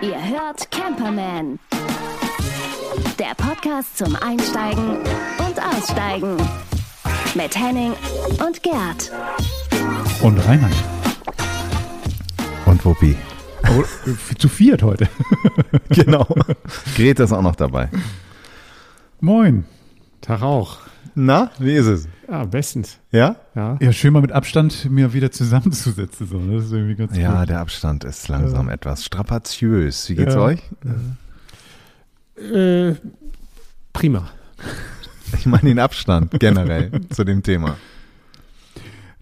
Ihr hört Camperman. Der Podcast zum Einsteigen und Aussteigen. Mit Henning und Gerd. Und Reinhard. Und Wuppi. Oh, zu viert heute. Genau. Greta ist auch noch dabei. Moin. Tag auch. Na, wie ist es? Ja, bestens. Ja? Ja. Ja, schön mal mit Abstand mir wieder zusammenzusetzen. So. ne? Das ist irgendwie ganz Ja, gut. der Abstand ist langsam etwas strapaziös. Wie geht's Ja. euch? Äh, prima. Ich meine den Abstand generell zu dem Thema.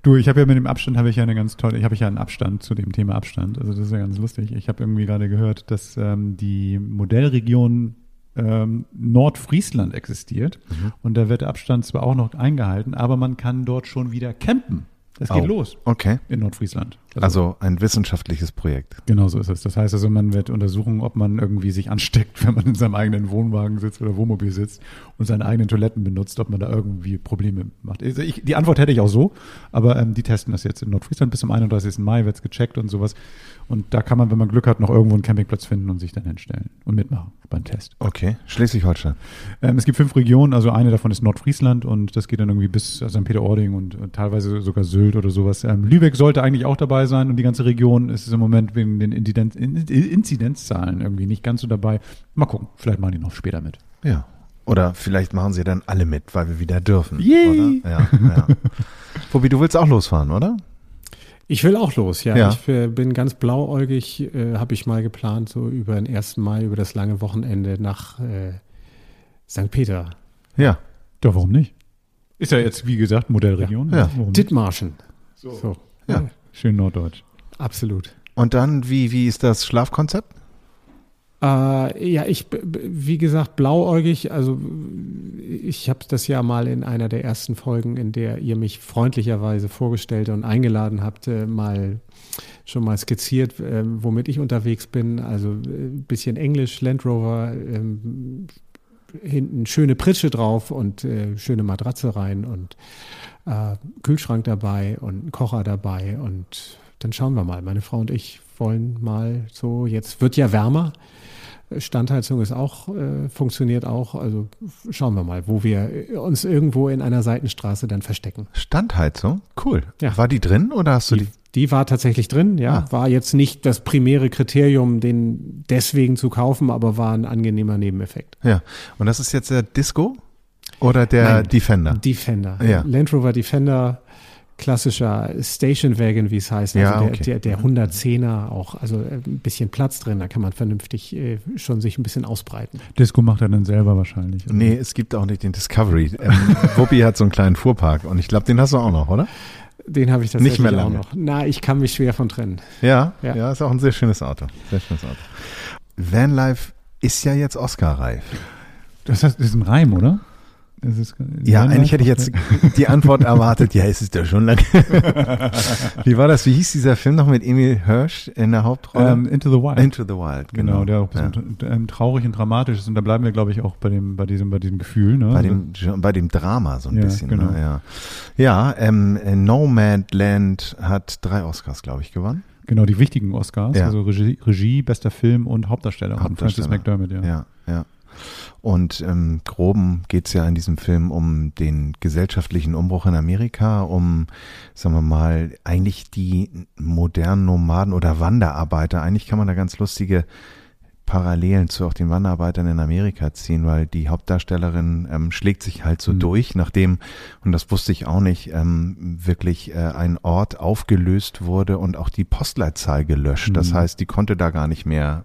Du, ich habe ja mit dem Abstand habe ich ja eine ganz tolle, ich habe ja einen Abstand zu dem Thema Abstand. Also das ist ja ganz lustig. Ich habe irgendwie gerade gehört, dass ähm, die Modellregion ähm, Nordfriesland existiert und da wird der Abstand zwar auch noch eingehalten, aber man kann dort schon wieder campen. Das geht Oh. los Okay. in Nordfriesland. Also ein wissenschaftliches Projekt. Genau so ist es. Das heißt also, man wird untersuchen, ob man irgendwie sich ansteckt, wenn man in seinem eigenen Wohnwagen sitzt oder Wohnmobil sitzt und seine eigenen Toiletten benutzt, ob man da irgendwie Probleme macht. Also ich, die Antwort hätte ich auch so, aber ähm, die testen das jetzt in Nordfriesland. Bis zum 31. Mai wird's gecheckt und sowas. Und da kann man, wenn man Glück hat, noch irgendwo einen Campingplatz finden und sich dann hinstellen und mitmachen beim Test. Okay. Schleswig-Holstein. Ähm, es gibt fünf Regionen, also eine davon ist Nordfriesland und das geht dann irgendwie bis St. Peter-Ording und, und teilweise sogar Sylt oder sowas. Ähm, Lübeck sollte eigentlich auch dabei sein und die ganze Region ist im Moment wegen den Inzidenz, In- Inzidenzzahlen irgendwie nicht ganz so dabei. Mal gucken, vielleicht machen die noch später mit. Ja. Oder vielleicht machen sie dann alle mit, weil wir wieder dürfen. Yay. Oder? Ja, ja. Wuppi, du willst auch losfahren, oder? Ich will auch los, ja. Ja. Ich äh, bin ganz blauäugig, äh, habe ich mal geplant, so über den 1. Mai, über das lange Wochenende nach äh, St. Peter. Ja. Doch, warum nicht? Ist ja jetzt, wie gesagt, Modellregion. Ja. Ja. Warum nicht? Dithmarschen. So. Ja. Schön norddeutsch. Absolut. Und dann, wie, wie ist das Schlafkonzept? Äh, ja, ich, wie gesagt, blauäugig, also ich habe das ja mal in einer der ersten Folgen, in der ihr mich freundlicherweise vorgestellt und eingeladen habt, äh, mal schon mal skizziert, äh, womit ich unterwegs bin. Also ein bisschen Englisch, Land Rover, ähm, hinten schöne Pritsche drauf und äh, schöne Matratze rein und äh, Kühlschrank dabei und Kocher dabei und dann schauen wir mal. Meine Frau und ich wollen mal so, jetzt wird ja wärmer. Standheizung ist auch, äh, funktioniert auch. Also schauen wir mal, wo wir uns irgendwo in einer Seitenstraße dann verstecken. Standheizung? Cool. Ja. War die drin oder hast du Die, die? war tatsächlich drin, ja. Ah. War jetzt nicht das primäre Kriterium, den deswegen zu kaufen, aber war ein angenehmer Nebeneffekt. Ja. Und das ist jetzt der Disco oder der Nein. Defender? Defender. Ja. Land Rover Defender, klassischer Station Wagon, wie es heißt. Also Ja, der, okay. der, der 110er auch, also äh, ein bisschen Platz drin, da kann man vernünftig äh, schon sich ein bisschen ausbreiten. Disco macht er dann selber wahrscheinlich. Also Nee, es gibt auch nicht den Discovery. Ähm, Wuppi hat so einen kleinen Fuhrpark und ich glaube, den hast du auch noch, oder? Den habe ich tatsächlich mehr auch lange. noch. Na, ich kann mich schwer von trennen. Ja, ja, Ja. ist auch ein sehr schönes Auto. Sehr schönes Auto. Vanlife ist ja jetzt Oscar-reif. Das heißt, das ist ein Reim, oder? Ja, eigentlich hätte ich jetzt die Antwort erwartet, ja, es ist ja schon lange. Wie war das? Wie hieß dieser Film noch mit Emil Hirsch in der Hauptrolle? ähm, Into the Wild. Into the Wild, Genau, genau. der auch ja. so ähm, traurig und dramatisch ist. Und da bleiben wir, glaube ich, auch bei dem, bei diesem, bei diesem Gefühl. Ne? Bei dem, bei dem Drama so ein Ja, bisschen. genau. Ne? Ja, ja ähm, Nomadland hat drei Oscars, glaube ich, gewonnen. genau, die wichtigen Oscars. Ja. Also Regie, Regie, bester Film und Hauptdarsteller. Und Francis Hauptdarsteller. McDermott, ja. Ja, ja. Und im Groben geht's ja in diesem Film um den gesellschaftlichen Umbruch in Amerika, um, sagen wir mal, eigentlich die modernen Nomaden oder Wanderarbeiter. Eigentlich kann man da ganz lustige Parallelen zu auch den Wanderarbeitern in Amerika ziehen, weil die Hauptdarstellerin ähm, schlägt sich halt so Mhm. durch, nachdem, und das wusste ich auch nicht, ähm, wirklich äh, ein Ort aufgelöst wurde und auch die Postleitzahl gelöscht. Das Mhm. heißt, die konnte da gar nicht mehr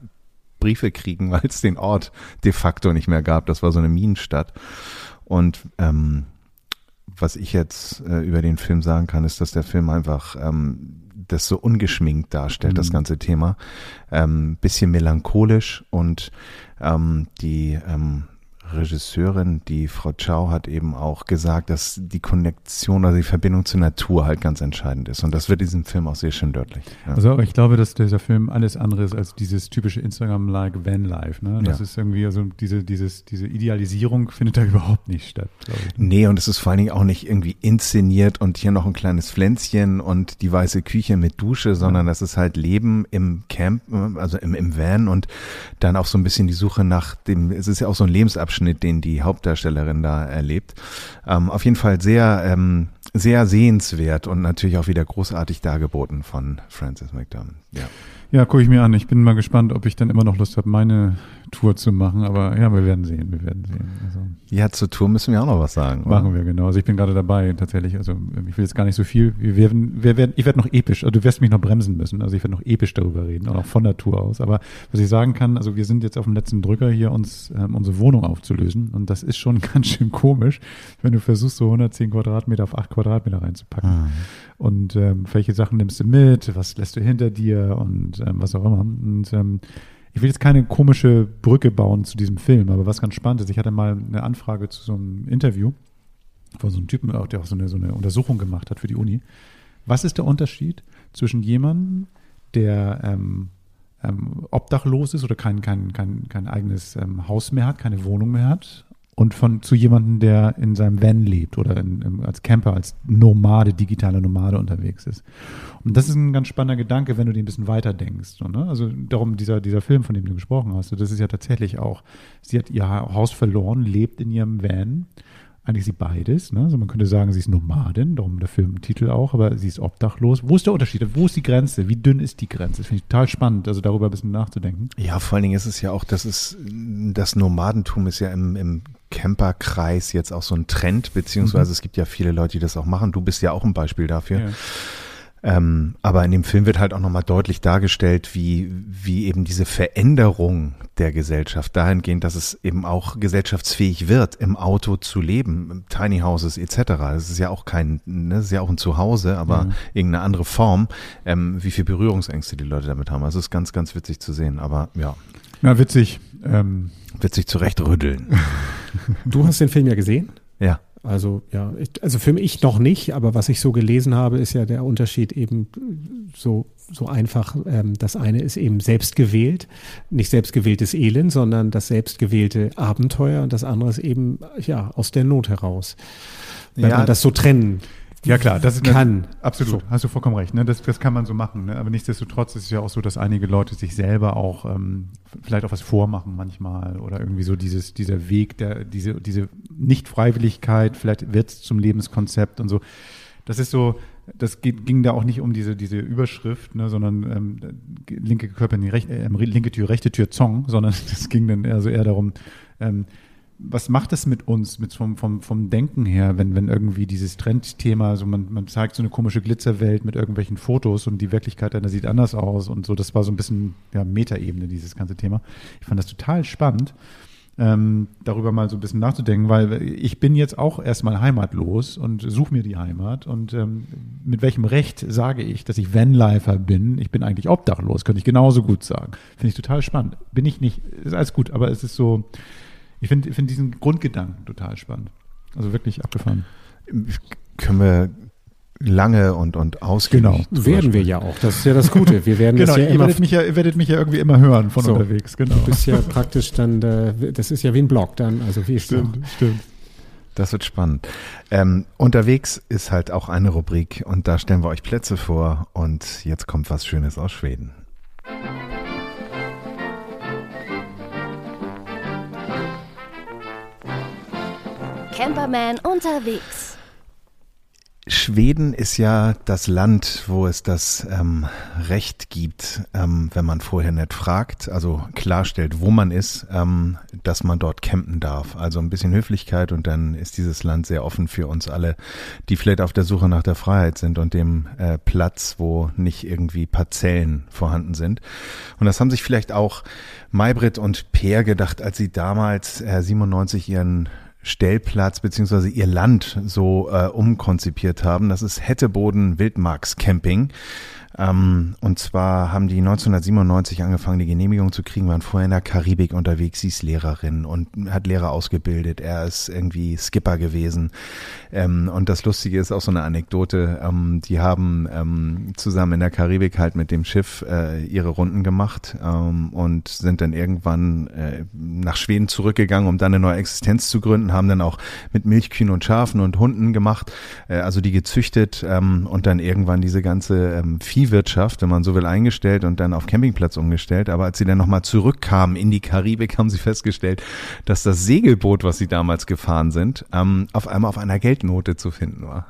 Briefe kriegen, weil es den Ort de facto nicht mehr gab. Das war so eine Minenstadt. Und ähm, was ich jetzt äh, über den Film sagen kann, ist, dass der Film einfach ähm, das so ungeschminkt darstellt, das Mhm. ganze Thema. Ähm, bisschen melancholisch und ähm, die ähm, Regisseurin, die Frau Chow, hat eben auch gesagt, dass die Konnektion, also die Verbindung zur Natur halt ganz entscheidend ist. Und das wird diesem Film auch sehr schön deutlich. Ja. Also ich glaube, dass dieser Film alles andere ist als dieses typische Instagram-like Vanlife. Ne? Das ja. ist irgendwie, also diese, dieses, diese Idealisierung findet da überhaupt nicht statt, ich. Nee, und es ist vor allen Dingen auch nicht irgendwie inszeniert und hier noch ein kleines Pflänzchen und die weiße Küche mit Dusche, sondern ja. das ist halt Leben im Camp, also im, im Van und dann auch so ein bisschen die Suche nach dem, es ist ja auch so ein Lebensabschnitt, den die Hauptdarstellerin da erlebt. Ähm, auf jeden Fall sehr, ähm, sehr sehenswert und natürlich auch wieder großartig dargeboten von Francis McDermott. Ja. Ja, gucke ich mir an. Ich bin mal gespannt, ob ich dann immer noch Lust habe, meine Tour zu machen. Aber ja, wir werden sehen, wir werden sehen. Also, ja, zur Tour müssen wir auch noch was sagen. Machen oder? wir, genau. Also ich bin gerade dabei, tatsächlich. Also ich will jetzt gar nicht so viel. Wir werden, wir werden, ich werde noch episch, also du wirst mich noch bremsen müssen. Also ich werde noch episch darüber reden, auch noch von der Tour aus. Aber was ich sagen kann, also wir sind jetzt auf dem letzten Drücker hier, uns ähm, unsere Wohnung aufzulösen. Und das ist schon ganz schön komisch, wenn du versuchst, so 110 Quadratmeter auf 8 Quadratmeter reinzupacken. Mhm. Und ähm, welche Sachen nimmst du mit, was lässt du hinter dir und ähm, was auch immer. Und ähm, ich will jetzt keine komische Brücke bauen zu diesem Film, aber was ganz spannend ist, ich hatte mal eine Anfrage zu so einem Interview von so einem Typen, der auch so eine, so eine Untersuchung gemacht hat für die Uni. Was ist der Unterschied zwischen jemandem, der ähm, ähm, obdachlos ist oder kein, kein, kein, kein eigenes ähm, Haus mehr hat, keine Wohnung mehr hat und von zu jemandem, der in seinem Van lebt oder in, als Camper, als Nomade, digitaler Nomade unterwegs ist. Und das ist ein ganz spannender Gedanke, wenn du den ein bisschen weiter denkst. So, ne? Also darum dieser, dieser Film, von dem du gesprochen hast, das ist ja tatsächlich auch, sie hat ihr Haus verloren, lebt in ihrem Van eigentlich sie beides. Ne? Also man könnte sagen, sie ist Nomadin, darum der Filmtitel auch, aber sie ist obdachlos. Wo ist der Unterschied? Wo ist die Grenze? Wie dünn ist die Grenze? Das finde ich total spannend, also darüber ein bisschen nachzudenken. Ja, vor allen Dingen ist es ja auch, das ist, das Nomadentum ist ja im, im Camperkreis jetzt auch so ein Trend, beziehungsweise mhm. es gibt ja viele Leute, die das auch machen. Du bist ja auch ein Beispiel dafür. Ja. Ähm, aber in dem Film wird halt auch nochmal deutlich dargestellt, wie, wie eben diese Veränderung der Gesellschaft dahingehend, dass es eben auch gesellschaftsfähig wird, im Auto zu leben, Tiny Houses etc. Das ist ja auch kein, ne, das ist ja auch ein Zuhause, aber mhm. irgendeine andere Form, ähm, wie viel Berührungsängste die Leute damit haben. Also es ist ganz, ganz witzig zu sehen, aber ja. Ja, witzig. Ähm. Witzig zurecht rütteln. Du hast den Film ja gesehen? Also ja, ich, also für mich noch nicht, aber was ich so gelesen habe, ist ja der Unterschied eben so so einfach. Ähm, das eine ist eben selbstgewählt, nicht selbstgewähltes Elend, sondern das selbstgewählte Abenteuer und das andere ist eben ja aus der Not heraus. Wenn ja, man das so trennen ja klar, das ist kann. Eine, absolut, so. hast du vollkommen recht. Ne? Das, das kann man so machen. Ne? Aber nichtsdestotrotz ist es ja auch so, dass einige Leute sich selber auch ähm, vielleicht auch was vormachen manchmal oder irgendwie so dieses, dieser Weg, der, diese, diese Nicht-Freiwilligkeit, vielleicht wird es zum Lebenskonzept und so. Das ist so, das geht, ging da auch nicht um diese, diese Überschrift, ne, sondern ähm, linke Körper in die rechte, äh, linke Tür, rechte Tür Zong, sondern das ging dann eher so eher darum, ähm, was macht das mit uns, mit vom, vom, vom Denken her, wenn, wenn irgendwie dieses Trendthema, also man, man zeigt so eine komische Glitzerwelt mit irgendwelchen Fotos und die Wirklichkeit dann sieht anders aus und so, das war so ein bisschen ja, Metaebene, dieses ganze Thema. Ich fand das total spannend, ähm, darüber mal so ein bisschen nachzudenken, weil ich bin jetzt auch erstmal heimatlos und suche mir die Heimat und ähm, mit welchem Recht sage ich, dass ich Vanlifer bin? Ich bin eigentlich obdachlos, könnte ich genauso gut sagen. Finde ich total spannend. Bin ich nicht, ist alles gut, aber es ist so, ich finde find diesen Grundgedanken total spannend. Also wirklich abgefahren. Können wir lange und, und ausgiebig. Genau. Werden wir ja auch. Das ist ja das Gute. Wir werden genau, das ja ihr immer. Werdet mich ja, ihr werdet mich ja irgendwie immer hören von so, unterwegs. Genau. Du bist ja praktisch dann, äh, das ist ja wie ein Blog dann. Also wie stimmt, stimmt. Das wird spannend. Ähm, unterwegs ist halt auch eine Rubrik und da stellen wir euch Plätze vor und jetzt kommt was Schönes aus Schweden. Camperman unterwegs. Schweden ist ja das Land, wo es das ähm, Recht gibt, ähm, wenn man vorher nicht fragt, also klarstellt, wo man ist, ähm, dass man dort campen darf. Also ein bisschen Höflichkeit und dann ist dieses Land sehr offen für uns alle, die vielleicht auf der Suche nach der Freiheit sind und dem äh, Platz, wo nicht irgendwie Parzellen vorhanden sind. Und das haben sich vielleicht auch Maybrit und Peer gedacht, als sie damals äh, 97 ihren Stellplatz beziehungsweise ihr Land so äh, umkonzipiert haben. Das ist Hetteboden Wildmarkscamping. Ähm, und zwar haben die 1997 angefangen, die Genehmigung zu kriegen, waren vorher in der Karibik unterwegs, sie ist Lehrerin und hat Lehrer ausgebildet. Er ist irgendwie Skipper gewesen. Ähm, und das Lustige ist auch so eine Anekdote. Ähm, die haben ähm, zusammen in der Karibik halt mit dem Schiff äh, ihre Runden gemacht ähm, und sind dann irgendwann äh, nach Schweden zurückgegangen, um dann eine neue Existenz zu gründen, haben dann auch mit Milchkühen und Schafen und Hunden gemacht, äh, also die gezüchtet ähm, und dann irgendwann diese ganze ähm, Viehwirtschaft, wenn man so will, eingestellt und dann auf Campingplatz umgestellt. Aber als sie dann nochmal zurückkamen in die Karibik, haben sie festgestellt, dass das Segelboot, was sie damals gefahren sind, ähm, auf einmal auf einer Geldnote zu finden war.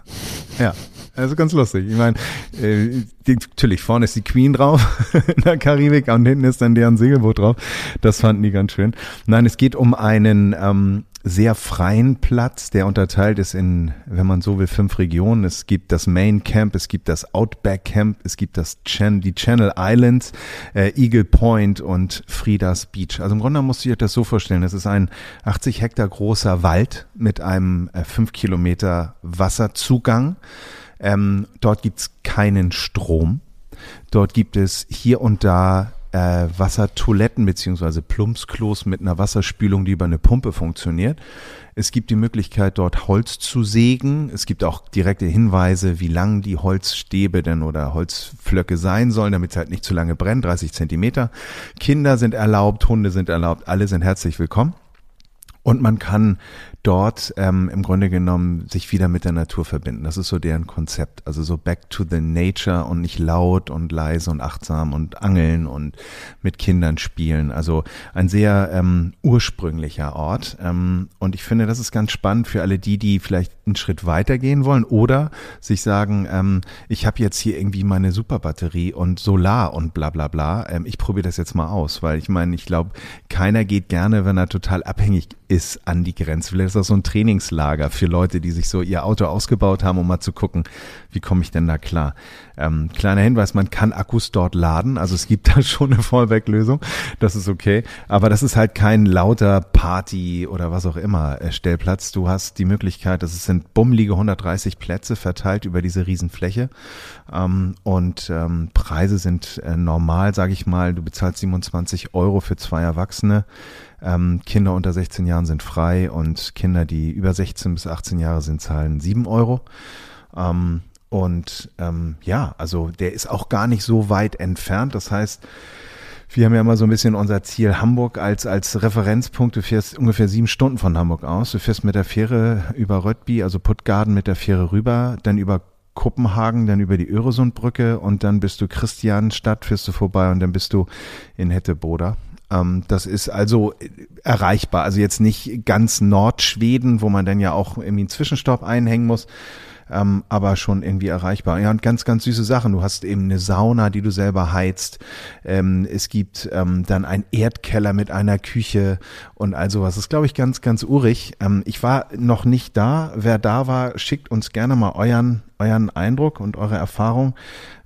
Ja, also ganz lustig. Ich meine, äh, natürlich vorne ist die Queen drauf in der Karibik und hinten ist dann deren Segelboot drauf. Das fanden die ganz schön. Nein, es geht um einen ähm, sehr freien Platz, der unterteilt ist in, wenn man so will, fünf Regionen. Es gibt das Main Camp, es gibt das Outback Camp, es gibt das Chan die Channel Islands, äh, Eagle Point und Fridas Beach. Also im Grunde musst du dir das so vorstellen. Es ist ein 80 Hektar großer Wald mit einem äh, fünf Kilometer Wasserzugang. Ähm, dort gibt's keinen Strom. Dort gibt es hier und da äh, Wassertoiletten beziehungsweise Plumpsklos mit einer Wasserspülung, die über eine Pumpe funktioniert. Es gibt die Möglichkeit, dort Holz zu sägen. Es gibt auch direkte Hinweise, wie lang die Holzstäbe denn oder Holzflöcke sein sollen, damit es halt nicht zu lange brennt. 30 Zentimeter. Kinder sind erlaubt, Hunde sind erlaubt, alle sind herzlich willkommen. Und man kann dort ähm, im Grunde genommen sich wieder mit der Natur verbinden. Das ist so deren Konzept. Also so back to the nature und nicht laut und leise und achtsam und angeln und mit Kindern spielen. Also ein sehr ähm, ursprünglicher Ort. Ähm, und ich finde, das ist ganz spannend für alle die, die vielleicht einen Schritt weiter gehen wollen oder sich sagen, ähm, ich habe jetzt hier irgendwie meine Superbatterie und Solar und bla bla bla. Ähm, ich probiere das jetzt mal aus, weil ich meine, ich glaube, keiner geht gerne, wenn er total abhängig ist an die Grenze. Vielleicht ist das so ein Trainingslager für Leute, die sich so ihr Auto ausgebaut haben, um mal zu gucken, wie komme ich denn da klar. Ähm, kleiner Hinweis, man kann Akkus dort laden, also es gibt da schon eine Fallback-Lösung, das ist okay, aber das ist halt kein lauter Party oder was auch immer äh, Stellplatz. Du hast die Möglichkeit, das sind bummelige 130 Plätze verteilt über diese Riesenfläche ähm, und ähm, Preise sind äh, normal, sage ich mal, du bezahlst 27 Euro für zwei Erwachsene. Ähm, Kinder unter 16 Jahren sind frei und Kinder, die über 16 bis 18 Jahre sind, zahlen 7 Euro. Ähm, und ähm, ja, also der ist auch gar nicht so weit entfernt. Das heißt, wir haben ja immer so ein bisschen unser Ziel Hamburg als, als Referenzpunkt. Du fährst ungefähr sieben Stunden von Hamburg aus. Du fährst mit der Fähre über Röttby, also Puttgarden mit der Fähre rüber, dann über Kopenhagen, dann über die Öresundbrücke und dann bist du Christianstadt, fährst du vorbei und dann bist du in Hetteboda. Ähm, das ist also erreichbar. Also jetzt nicht ganz Nordschweden, wo man dann ja auch irgendwie einen Zwischenstopp einhängen muss, ähm, aber schon irgendwie erreichbar. Ja, und ganz, ganz süße Sachen. Du hast eben eine Sauna, die du selber heizt. Ähm, es gibt ähm, dann einen Erdkeller mit einer Küche und all sowas. Das ist, glaube ich, ganz, ganz urig. Ähm, ich war noch nicht da. Wer da war, schickt uns gerne mal euren, euren Eindruck und eure Erfahrung.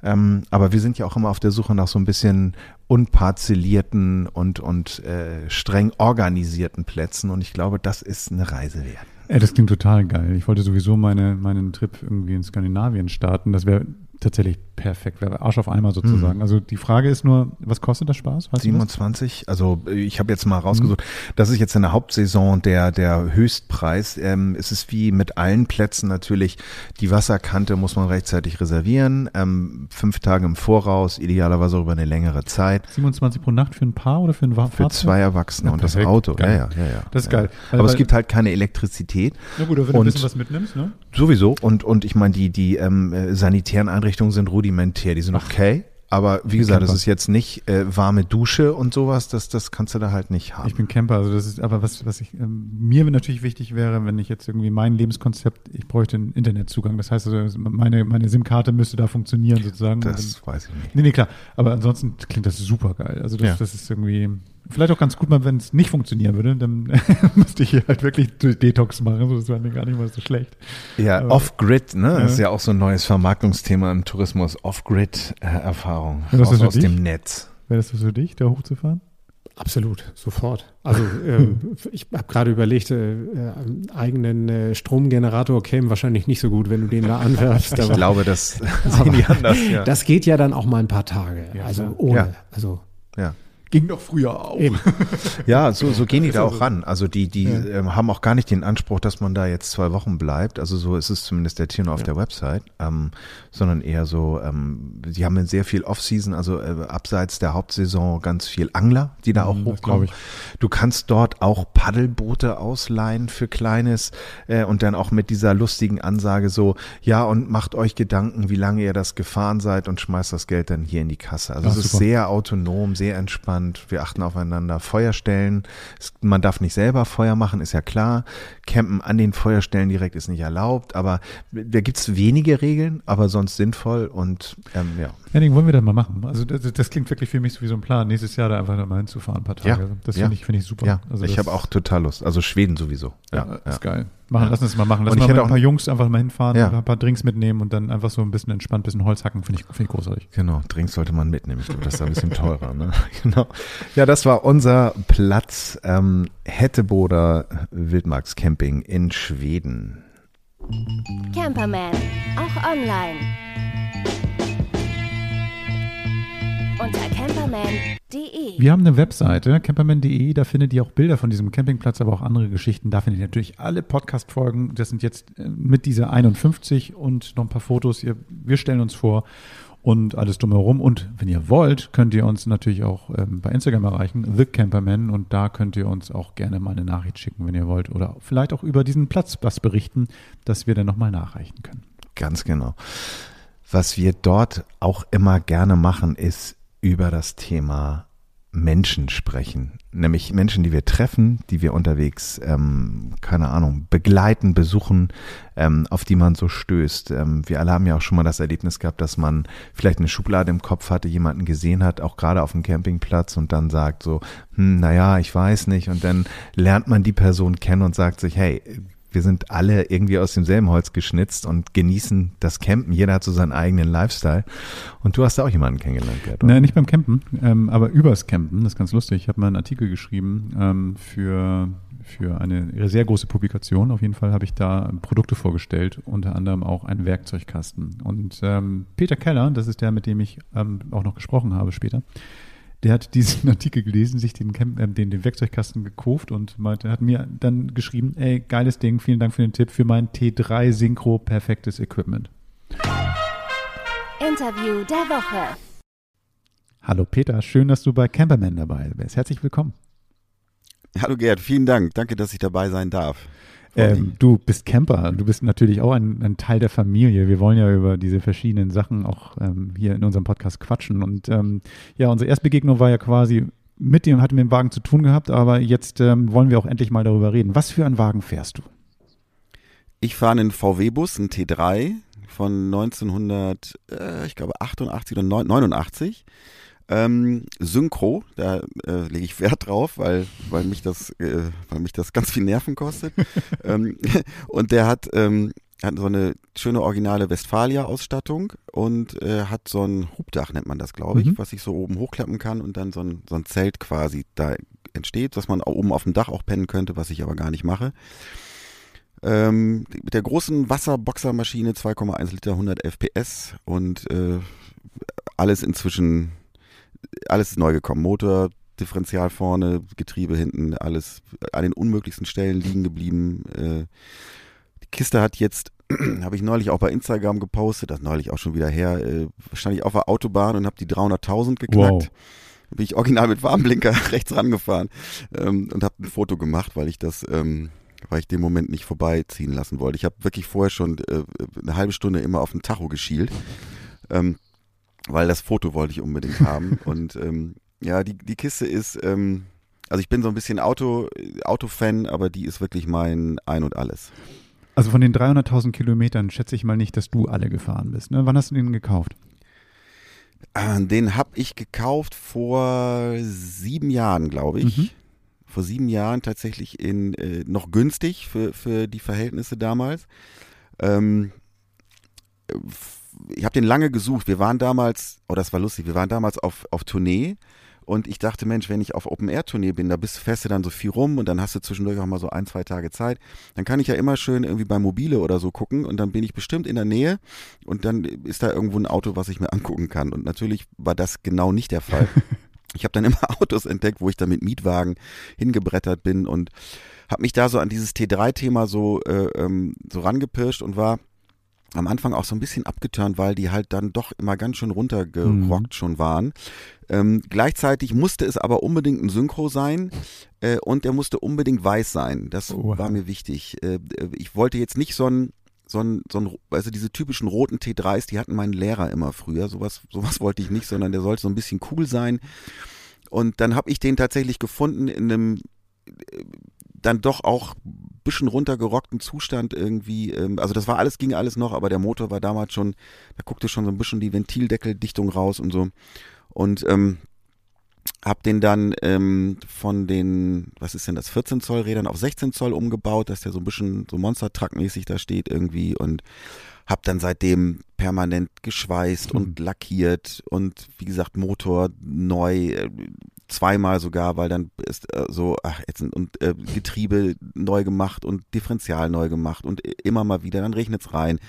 Ähm, aber wir sind ja auch immer auf der Suche nach so ein bisschen unparzellierten und, und äh, streng organisierten Plätzen. Und ich glaube, das ist eine Reise wert. Ja, das klingt total geil. Ich wollte sowieso meine, meinen Trip irgendwie in Skandinavien starten. Das wäre tatsächlich perfekt, wäre Arsch auf einmal sozusagen. Mhm. Also die Frage ist nur, was kostet das Spaß? Weißt 27, also ich habe jetzt mal rausgesucht, mhm. das ist jetzt in der Hauptsaison der, der Höchstpreis. Ähm, es ist wie mit allen Plätzen natürlich, die Wasserkante muss man rechtzeitig reservieren, ähm, fünf Tage im Voraus, idealerweise auch über eine längere Zeit. 27 pro Nacht für ein Paar oder für ein Fahrzeug? Für zwei Erwachsene ja, und das Auto, ja, ja, ja, ja. Das ist geil. Ja. Aber weil, es gibt halt keine Elektrizität. Na gut, aber wenn du ein bisschen was mitnimmst, ne? Sowieso und, und ich meine, die, die ähm, sanitären Einrichtungen sind rudimentär, die sind okay. Aber wie gesagt, das ist jetzt nicht äh, warme Dusche und sowas, das, das kannst du da halt nicht haben. Ich bin Camper, also das ist, aber was, was ich, ähm, mir natürlich wichtig wäre, wenn ich jetzt irgendwie mein Lebenskonzept, ich bräuchte einen Internetzugang. Das heißt also, meine, meine SIM-Karte müsste da funktionieren sozusagen. Das dann, weiß ich nicht. Nee, nee, klar. Aber ansonsten klingt das super geil. Also das, ja. das ist irgendwie, Vielleicht auch ganz gut wenn es nicht funktionieren würde, dann müsste ich hier halt wirklich Detox machen. Das wäre mir gar nicht mal so schlecht. Ja, Off-Grid, ne? Ja. Das ist ja auch so ein neues Vermarktungsthema im Tourismus. Off-Grid-Erfahrung. Aus, aus dem Netz. Wäre das für dich, da hochzufahren? Absolut, sofort. Also äh, ich habe gerade überlegt, äh, äh, eigenen äh, Stromgenerator käme wahrscheinlich nicht so gut, wenn du den da anwerfst. ich glaube, das sehen die anders. Ja. Das geht ja dann auch mal ein paar Tage. Ja, also ohne. Ja. Also ja. Ging doch früher auch. Eben. Ja, so, so gehen die da auch ran. Also die, die ja. ähm, haben auch gar nicht den Anspruch, dass man da jetzt zwei Wochen bleibt. Also so ist es zumindest der Tier auf ja. der Website, ähm, sondern eher so, ähm, die haben sehr viel Off-Season, also äh, abseits der Hauptsaison ganz viel Angler, die da auch mhm, hochkommen. Du kannst dort auch Paddelboote ausleihen für Kleines äh, und dann auch mit dieser lustigen Ansage so, ja und macht euch Gedanken, wie lange ihr das gefahren seid und schmeißt das Geld dann hier in die Kasse. Also es ist sehr autonom, sehr entspannt Abstand, wir achten aufeinander. Feuerstellen, man darf nicht selber Feuer machen, ist ja klar. Campen an den Feuerstellen direkt ist nicht erlaubt, aber da gibt's wenige Regeln, aber sonst sinnvoll und ähm, ja. Henning, wollen wir das mal machen? Also das, das, klingt wirklich für mich so wie so ein Plan, nächstes Jahr da einfach mal hinzufahren, ein paar Tage. Ja, das ja. finde ich, finde ich super. Ja, also ich habe auch total Lust. Also Schweden sowieso. Ja, ja ist geil. Machen, lass uns mal machen. Lass uns mal mit ein paar Jungs einfach mal hinfahren, ja. ein paar Drinks mitnehmen und dann einfach so ein bisschen entspannt, ein bisschen Holz hacken, finde ich, finde ich großartig. Genau, Drinks sollte man mitnehmen. Ich glaube, das ist ein bisschen teurer. Ne? genau. Ja, das war unser Platz ähm, Hetteboder Wildmarkscamping in Schweden. Camperman, auch online. Unter camperman.de. Wir haben eine Webseite, camperman.de, da findet ihr auch Bilder von diesem Campingplatz, aber auch andere Geschichten. Da findet ihr natürlich alle Podcast-Folgen. Das sind jetzt äh, mit dieser 51 und noch ein paar Fotos. Wir stellen uns vor und alles drumherum. Und wenn ihr wollt, könnt ihr uns natürlich auch ähm, bei Instagram erreichen, The Camperman. Und da könnt ihr uns auch gerne mal eine Nachricht schicken, wenn ihr wollt. Oder vielleicht auch über diesen Platz was berichten, dass wir dann nochmal nachreichen können. Ganz genau. Was wir dort auch immer gerne machen, ist über das Thema Menschen sprechen. Nämlich Menschen, die wir treffen, die wir unterwegs, ähm, keine Ahnung, begleiten, besuchen, ähm, auf die man so stößt. Ähm, wir alle haben ja auch schon mal das Erlebnis gehabt, dass man vielleicht eine Schublade im Kopf hatte, jemanden gesehen hat, auch gerade auf dem Campingplatz und dann sagt so, hm, naja, ich weiß nicht. Und dann lernt man die Person kennen und sagt sich, hey, wir sind alle irgendwie aus demselben Holz geschnitzt und genießen das Campen. Jeder hat so seinen eigenen Lifestyle. Und du hast da auch jemanden kennengelernt, Gerd, Nein, nicht beim Campen, ähm, aber übers Campen. Das ist ganz lustig. Ich habe mal einen Artikel geschrieben ähm, für, für eine sehr große Publikation. Auf jeden Fall habe ich da Produkte vorgestellt, unter anderem auch einen Werkzeugkasten. Und ähm, Peter Keller, das ist der, mit dem ich ähm, auch noch gesprochen habe später, der hat diesen Artikel gelesen, sich den, äh, den, den Werkzeugkasten gekauft und meinte, hat mir dann geschrieben, ey, geiles Ding, vielen Dank für den Tipp für mein T3 Synchro perfektes Equipment. Interview der Woche. Hallo Peter, schön, dass du bei Camperman dabei bist. Herzlich willkommen. Hallo Gerd, vielen Dank. Danke, dass ich dabei sein darf. Ähm, du bist Camper, du bist natürlich auch ein, ein, Teil der Familie. Wir wollen ja über diese verschiedenen Sachen auch ähm, hier in unserem Podcast quatschen. Und ähm, ja, unsere Erstbegegnung war ja quasi mit dem, hatte mit dem Wagen zu tun gehabt, aber jetzt ähm, wollen wir auch endlich mal darüber reden. Was für einen Wagen fährst du? Ich fahre einen VW-Bus, einen T3 von 1900, äh, ich glaube 88 oder 89. Ähm, Synchro, da äh, lege ich Wert drauf, weil, weil, mich das, äh, weil mich das ganz viel Nerven kostet. ähm, und der hat, ähm, hat so eine schöne originale Westfalia-Ausstattung und äh, hat so ein Hubdach, nennt man das, glaube ich, mhm. was ich so oben hochklappen kann und dann so ein, so ein Zelt quasi da entsteht, dass man oben auf dem Dach auch pennen könnte, was ich aber gar nicht mache. Ähm, mit der großen Wasserboxermaschine 2,1 Liter 111 PS und äh, alles inzwischen alles ist neu gekommen. Motor, Differential vorne, Getriebe hinten, alles an den unmöglichsten Stellen liegen geblieben. Äh, die Kiste hat jetzt, habe ich neulich auch bei Instagram gepostet, das neulich auch schon wieder her, äh, stand ich auf der Autobahn und habe die 300.000 geknackt. Wow. Bin ich original mit Warnblinker rechts rangefahren ähm, und habe ein Foto gemacht, weil ich das, ähm, weil ich den Moment nicht vorbeiziehen lassen wollte. Ich habe wirklich vorher schon äh, eine halbe Stunde immer auf den Tacho geschielt. Ähm, weil das Foto wollte ich unbedingt haben. Und ähm, ja, die, die Kiste ist, ähm, also ich bin so ein bisschen Auto, Autofan, aber die ist wirklich mein Ein und Alles. Also von den 300.000 Kilometern schätze ich mal nicht, dass du alle gefahren bist. Ne? Wann hast du den gekauft? Äh, den habe ich gekauft vor sieben Jahren, glaube ich. Mhm. Vor sieben Jahren tatsächlich in äh, noch günstig für, für die Verhältnisse damals. Ähm, ich habe den lange gesucht. Wir waren damals, oh, das war lustig, wir waren damals auf, auf Tournee Und ich dachte, Mensch, wenn ich auf Open-Air-Tournee bin, da bist, fährst du dann so viel rum und dann hast du zwischendurch auch mal so ein, zwei Tage Zeit. Dann kann ich ja immer schön irgendwie bei Mobile oder so gucken und dann bin ich bestimmt in der Nähe und dann ist da irgendwo ein Auto, was ich mir angucken kann. Und natürlich war das genau nicht der Fall. Ich habe dann immer Autos entdeckt, wo ich dann mit Mietwagen hingebrettert bin und habe mich da so an dieses T3-Thema so, äh, ähm, so rangepirscht und war am Anfang auch so ein bisschen abgeturnt, weil die halt dann doch immer ganz schön runtergerockt mhm. schon waren. Ähm, gleichzeitig musste es aber unbedingt ein Synchro sein äh, und er musste unbedingt weiß sein. Das Oha. war mir wichtig. Äh, ich wollte jetzt nicht so ein so ein, so ein, also diese typischen roten T3s, die hatten meinen Lehrer immer früher. Sowas, sowas wollte ich nicht, sondern der sollte so ein bisschen cool sein. Und dann habe ich den tatsächlich gefunden in einem äh, dann doch auch bisschen runtergerockten Zustand irgendwie. Ähm, also das war alles, ging alles noch, aber der Motor war damals schon, da guckte schon so ein bisschen die Ventildeckeldichtung raus und so. Und ähm, hab den dann ähm, von den, was ist denn das, 14 Zoll Rädern auf 16 Zoll umgebaut, dass der so ein bisschen so Monster Truck mäßig da steht irgendwie und hab dann seitdem permanent geschweißt und mhm. lackiert und wie gesagt Motor neu, äh, zweimal sogar, weil dann ist äh, so, ach, jetzt und äh, Getriebe neu gemacht und Differential neu gemacht und immer mal wieder, dann regnet's rein.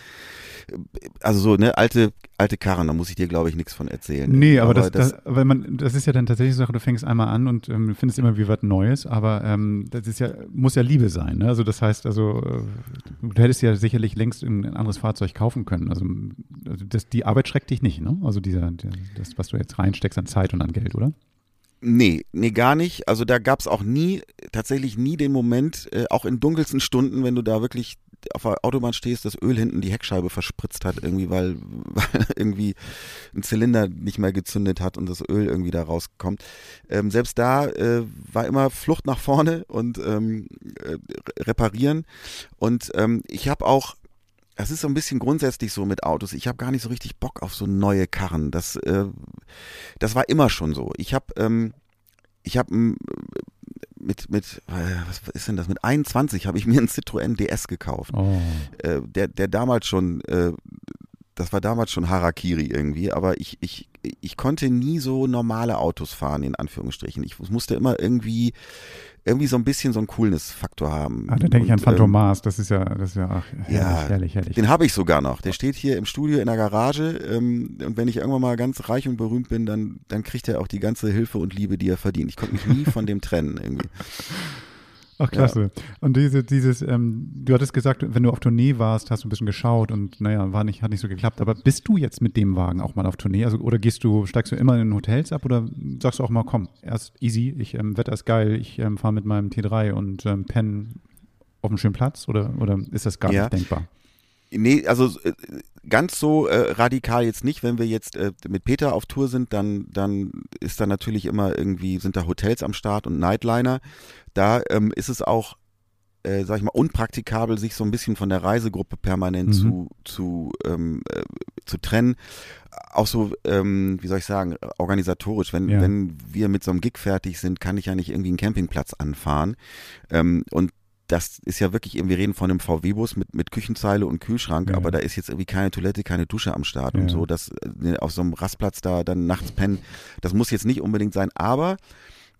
Also so, ne, alte, alte Karren, da muss ich dir, glaube ich, nichts von erzählen. Nee, aber, aber das, das, weil man, das ist ja dann tatsächlich so Sache, du fängst einmal an und ähm, findest immer wie was Neues, aber ähm, das ist ja, muss ja Liebe sein, ne? Also das heißt, also äh, du hättest ja sicherlich längst ein anderes Fahrzeug kaufen können. Also, also das, die Arbeit schreckt dich nicht, ne? Also dieser, der, das, was du jetzt reinsteckst an Zeit und an Geld, oder? Nee, nee, gar nicht. Also da gab es auch nie, tatsächlich nie den Moment, äh, auch in dunkelsten Stunden, wenn du da wirklich auf der Autobahn stehst, das Öl hinten die Heckscheibe verspritzt hat, irgendwie, weil, weil irgendwie ein Zylinder nicht mehr gezündet hat und das Öl irgendwie da rauskommt. Ähm, selbst da äh, war immer Flucht nach vorne und ähm, äh, reparieren. Und ähm, ich habe auch das ist so ein bisschen grundsätzlich so mit Autos. Ich habe gar nicht so richtig Bock auf so neue Karren. Das, äh, das war immer schon so. Ich habe, ähm, ich habe mit, mit, äh, was ist denn das? Mit 21 habe ich mir einen Citroën DS gekauft. Oh. Äh, der, der damals schon, äh, das war damals schon Harakiri irgendwie, aber ich, ich, ich konnte nie so normale Autos fahren, in Anführungsstrichen. Ich musste immer irgendwie irgendwie so ein bisschen so einen Coolness-Faktor haben. Ah, da denke ich an Phantomas, ähm, das ist ja, das ist ja, ach, herrlich, ja, herrlich, herrlich. Den habe ich sogar noch. Der steht hier im Studio in der Garage ähm, und wenn ich irgendwann mal ganz reich und berühmt bin, dann, dann kriegt er auch die ganze Hilfe und Liebe, die er verdient. Ich konnte mich nie von dem trennen irgendwie. Ach, klasse. Ja. Und diese, dieses, ähm, du hattest gesagt, wenn du auf Tournee warst, hast du ein bisschen geschaut und naja, war nicht, hat nicht so geklappt. Aber bist du jetzt mit dem Wagen auch mal auf Tournee? Also, oder gehst du, steigst du immer in Hotels ab oder sagst du auch mal, komm, erst easy, ich, ähm, Wetter ist geil, ich ähm, fahre mit meinem T3 und ähm, penne auf einem schönen Platz oder, oder ist das gar ja. nicht denkbar? Nee, also äh, ganz so äh, radikal jetzt nicht. Wenn wir jetzt äh, mit Peter auf Tour sind, dann, dann ist da natürlich immer irgendwie, sind da Hotels am Start und Nightliner. Da ähm, ist es auch, äh, sag ich mal, unpraktikabel, sich so ein bisschen von der Reisegruppe permanent mhm. zu, zu, ähm, äh, zu trennen. Auch so, ähm, wie soll ich sagen, organisatorisch. Wenn, ja. wenn wir mit so einem Gig fertig sind, kann ich ja nicht irgendwie einen Campingplatz anfahren. Ähm, und das ist ja wirklich, wir reden von einem VW-Bus mit, mit Küchenzeile und Kühlschrank, ja. aber da ist jetzt irgendwie keine Toilette, keine Dusche am Start ja. und so, dass äh, auf so einem Rastplatz da dann nachts pennen, das muss jetzt nicht unbedingt sein, aber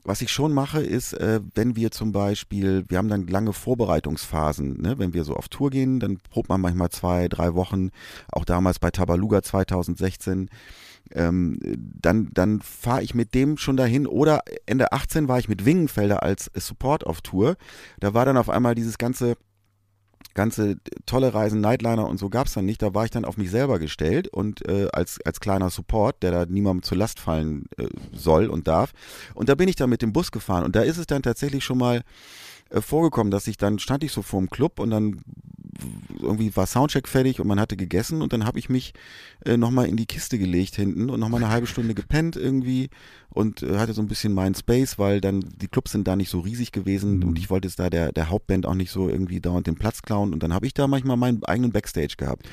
was ich schon mache, ist, äh, wenn wir zum Beispiel, wir haben dann lange Vorbereitungsphasen, ne? wenn wir so auf Tour gehen, dann probt man manchmal zwei, drei Wochen, auch damals bei Tabaluga 2016, ähm, dann, dann fahre ich mit dem schon dahin. Oder Ende 18 war ich mit Wingenfelder als Support auf Tour. Da war dann auf einmal dieses ganze ganze tolle Reisen, Nightliner und so gab es dann nicht. Da war ich dann auf mich selber gestellt und äh, als, als kleiner Support, der da niemandem zur Last fallen äh, soll und darf. Und da bin ich dann mit dem Bus gefahren und da ist es dann tatsächlich schon mal äh, vorgekommen, dass ich dann stand ich so vor dem Club und dann irgendwie war Soundcheck fertig und man hatte gegessen und dann habe ich mich äh, nochmal in die Kiste gelegt hinten und nochmal eine halbe Stunde gepennt irgendwie und äh, hatte so ein bisschen meinen Space, weil dann die Clubs sind da nicht so riesig gewesen mhm. und ich wollte es da der, der Hauptband auch nicht so irgendwie dauernd den Platz klauen und dann habe ich da manchmal meinen eigenen Backstage gehabt.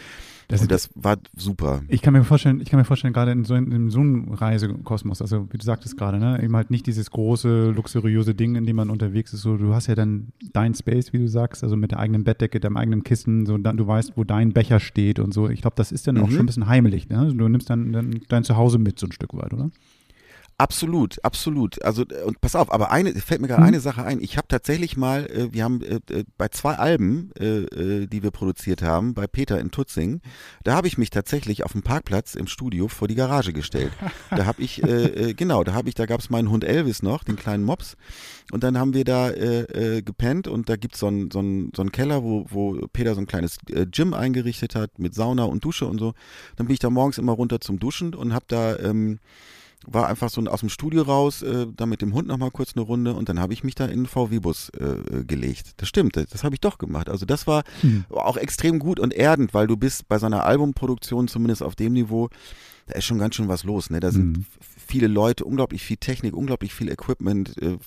Das, und das war super. Ich kann mir vorstellen, ich kann mir vorstellen, gerade in so, in so einem Reisekosmos, also wie du sagtest gerade, ne, eben halt nicht dieses große, luxuriöse Ding, in dem man unterwegs ist. So, du hast ja dann dein Space, wie du sagst, also mit der eigenen Bettdecke, deinem eigenen Kissen, so dann, du weißt, wo dein Becher steht und so. Ich glaube, das ist dann mhm. auch schon ein bisschen heimelig. Ne? Also, du nimmst dann, dann dein Zuhause mit so ein Stück weit, oder? Absolut, absolut. Also äh, und pass auf, aber eine fällt mir gerade Hm. eine Sache ein. Ich habe tatsächlich mal, äh, wir haben äh, äh, bei zwei Alben, äh, äh, die wir produziert haben, bei Peter in Tutzing, da habe ich mich tatsächlich auf dem Parkplatz im Studio vor die Garage gestellt. Da habe ich, äh, äh, genau, da habe ich, da gab es meinen Hund Elvis noch, den kleinen Mops, und dann haben wir da äh, äh, gepennt und da gibt's so einen so einen- so einen Keller, wo, wo Peter so ein kleines äh, Gym eingerichtet hat mit Sauna und Dusche und so. Dann bin ich da morgens immer runter zum Duschen und habe da ähm, war einfach so aus dem Studio raus, äh, da mit dem Hund noch mal kurz eine Runde und dann habe ich mich da in einen VW-Bus äh, äh, gelegt. Das stimmt, das, habe ich doch gemacht. Also das war Hm. auch extrem gut und erdend, weil du bist bei so einer Albumproduktion zumindest auf dem Niveau, da ist schon ganz schön was los. Ne? Da sind f- viele Leute, unglaublich viel Technik, unglaublich viel Equipment, äh,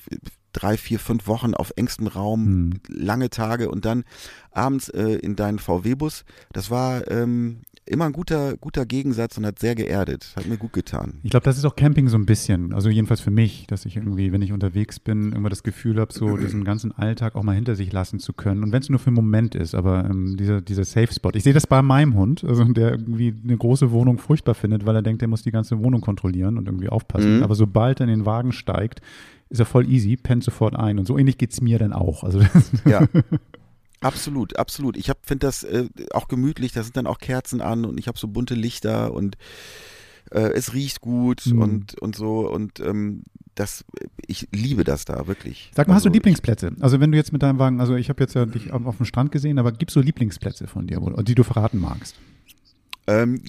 drei, vier, fünf Wochen auf engstem Raum, Hm. lange Tage und dann abends äh, in deinen VW-Bus. Das war ähm, immer ein guter, guter Gegensatz und hat sehr geerdet. Hat mir gut getan. Ich glaube, das ist auch Camping so ein bisschen, also jedenfalls für mich, dass ich irgendwie, wenn ich unterwegs bin, immer das Gefühl habe, so diesen ganzen Alltag auch mal hinter sich lassen zu können. Und wenn es nur für einen Moment ist, aber ähm, dieser, dieser Safe Spot. Ich sehe das bei meinem Hund, also der irgendwie eine große Wohnung furchtbar findet, weil er denkt, er muss die ganze Wohnung kontrollieren und irgendwie aufpassen. Mhm. Aber sobald er in den Wagen steigt, ist er voll easy, pennt sofort ein. Und so ähnlich geht's mir dann auch. Also Ja. Absolut, absolut. Ich finde das äh, auch gemütlich, da sind dann auch Kerzen an und ich habe so bunte Lichter und äh, es riecht gut Mhm. und, und so und ähm, das, ich liebe das da, wirklich. Sag mal, hast du Also, Lieblingsplätze? Also wenn du jetzt mit deinem Wagen, also ich habe jetzt ja dich auf, auf dem Strand gesehen, aber gibt's so Lieblingsplätze von dir, wo, die du verraten magst? Ähm,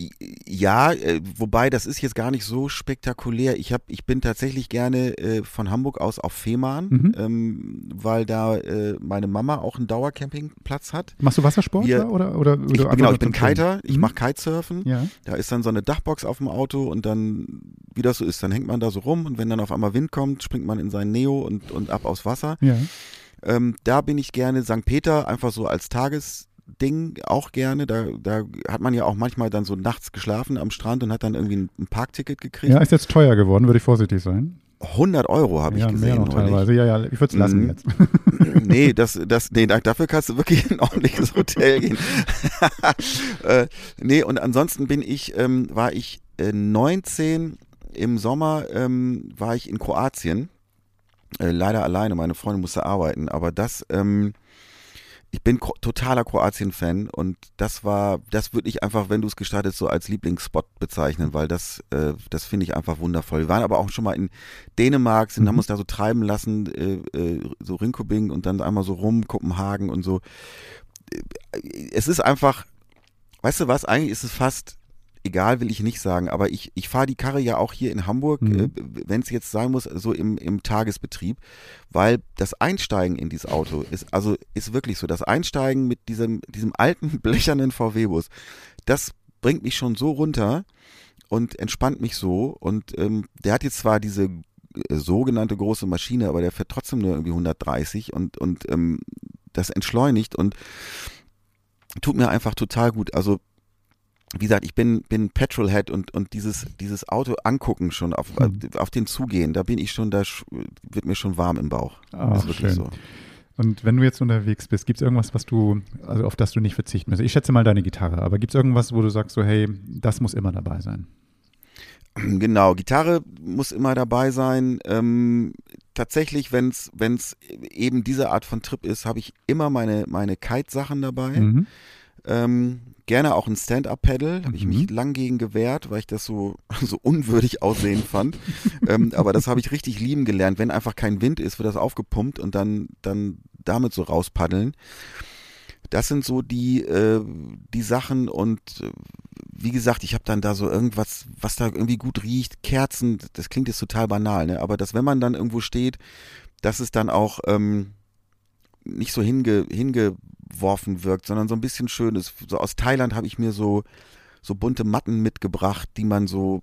ja, äh, wobei das ist jetzt gar nicht so spektakulär. Ich hab, ich bin tatsächlich gerne äh, von Hamburg aus auf Fehmarn, Mhm. ähm, weil da äh, meine Mama auch einen Dauercampingplatz hat. Machst du Wassersport Wir- da, oder oder, oder Ich, genau, ich bin? Kiter, ich Mhm. mache Kitesurfen. Ja. Da ist dann so eine Dachbox auf dem Auto und dann, wie das so ist, dann hängt man da so rum und wenn dann auf einmal Wind kommt, springt man in sein Neo und, und ab aufs Wasser. Ja. Ähm, da bin ich gerne St. Peter, einfach so als Tagesding auch gerne. Da, da hat man ja auch manchmal dann so nachts geschlafen am Strand und hat dann irgendwie ein, Parkticket gekriegt. ja, ist jetzt teuer geworden, würde ich vorsichtig sein. 100 Euro habe ja, ich gesehen mehr noch teilweise. Ja, ja, ich würde es lassen Mhm. jetzt. nee, das, das, nee, da- dafür kannst du wirklich in ein ordentliches Hotel gehen. äh, nee, und ansonsten bin ich, ähm, war ich äh, 19 im Sommer, ähm, war ich in Kroatien. Äh, leider alleine, meine Freundin musste arbeiten, aber das, ähm, ich bin Kro totaler Kroatien-Fan und das war, das würde ich einfach, wenn du es gestartet, so als Lieblingsspot bezeichnen, weil das, äh, das finde ich einfach wundervoll. Wir waren aber auch schon mal in Dänemark, sind, Mhm. haben uns da so treiben lassen, äh, äh, so Rinkobing und dann einmal so rum, Kopenhagen und so. Äh, Es ist einfach, weißt du was, eigentlich ist es fast egal, will ich nicht sagen, aber ich, ich fahre die Karre ja auch hier in Hamburg, Mhm. äh, wenn es jetzt sein muss, so im, im Tagesbetrieb, weil das Einsteigen in dieses Auto ist, also ist wirklich so, das Einsteigen mit diesem, diesem alten blechernen VW-Bus, das bringt mich schon so runter und entspannt mich so und ähm, der hat jetzt zwar diese äh, sogenannte große Maschine, aber der fährt trotzdem nur irgendwie 130 und, und ähm, das entschleunigt und tut mir einfach total gut. Also wie gesagt, ich bin, bin Petrolhead und, und dieses, dieses Auto angucken schon, auf, Hm. auf den zugehen, da bin ich schon, da wird mir schon warm im Bauch. Ach, ist wirklich schön. so. Und wenn du jetzt unterwegs bist, gibt es irgendwas, was du, also auf das du nicht verzichten musst? Ich schätze mal deine Gitarre, aber gibt es irgendwas, wo du sagst so, hey, das muss immer dabei sein? Genau, Gitarre muss immer dabei sein. Ähm, tatsächlich, wenn es eben diese Art von Trip ist, habe ich immer meine, meine Kite-Sachen dabei. Mhm. Ähm, gerne auch ein Stand-Up-Pedal, habe ich Mhm. mich lang gegen gewehrt, weil ich das so, so unwürdig aussehen fand. ähm, aber das habe ich richtig lieben gelernt. Wenn einfach kein Wind ist, wird das aufgepumpt und dann, dann damit so rauspaddeln. Das sind so die, äh, die Sachen und äh, wie gesagt, ich habe dann da so irgendwas, was da irgendwie gut riecht, Kerzen, das klingt jetzt total banal, ne? aber dass wenn man dann irgendwo steht, dass es dann auch ähm, nicht so hinge, hingeworfen wirkt, sondern so ein bisschen schön ist. So aus Thailand habe ich mir so so bunte Matten mitgebracht, die man so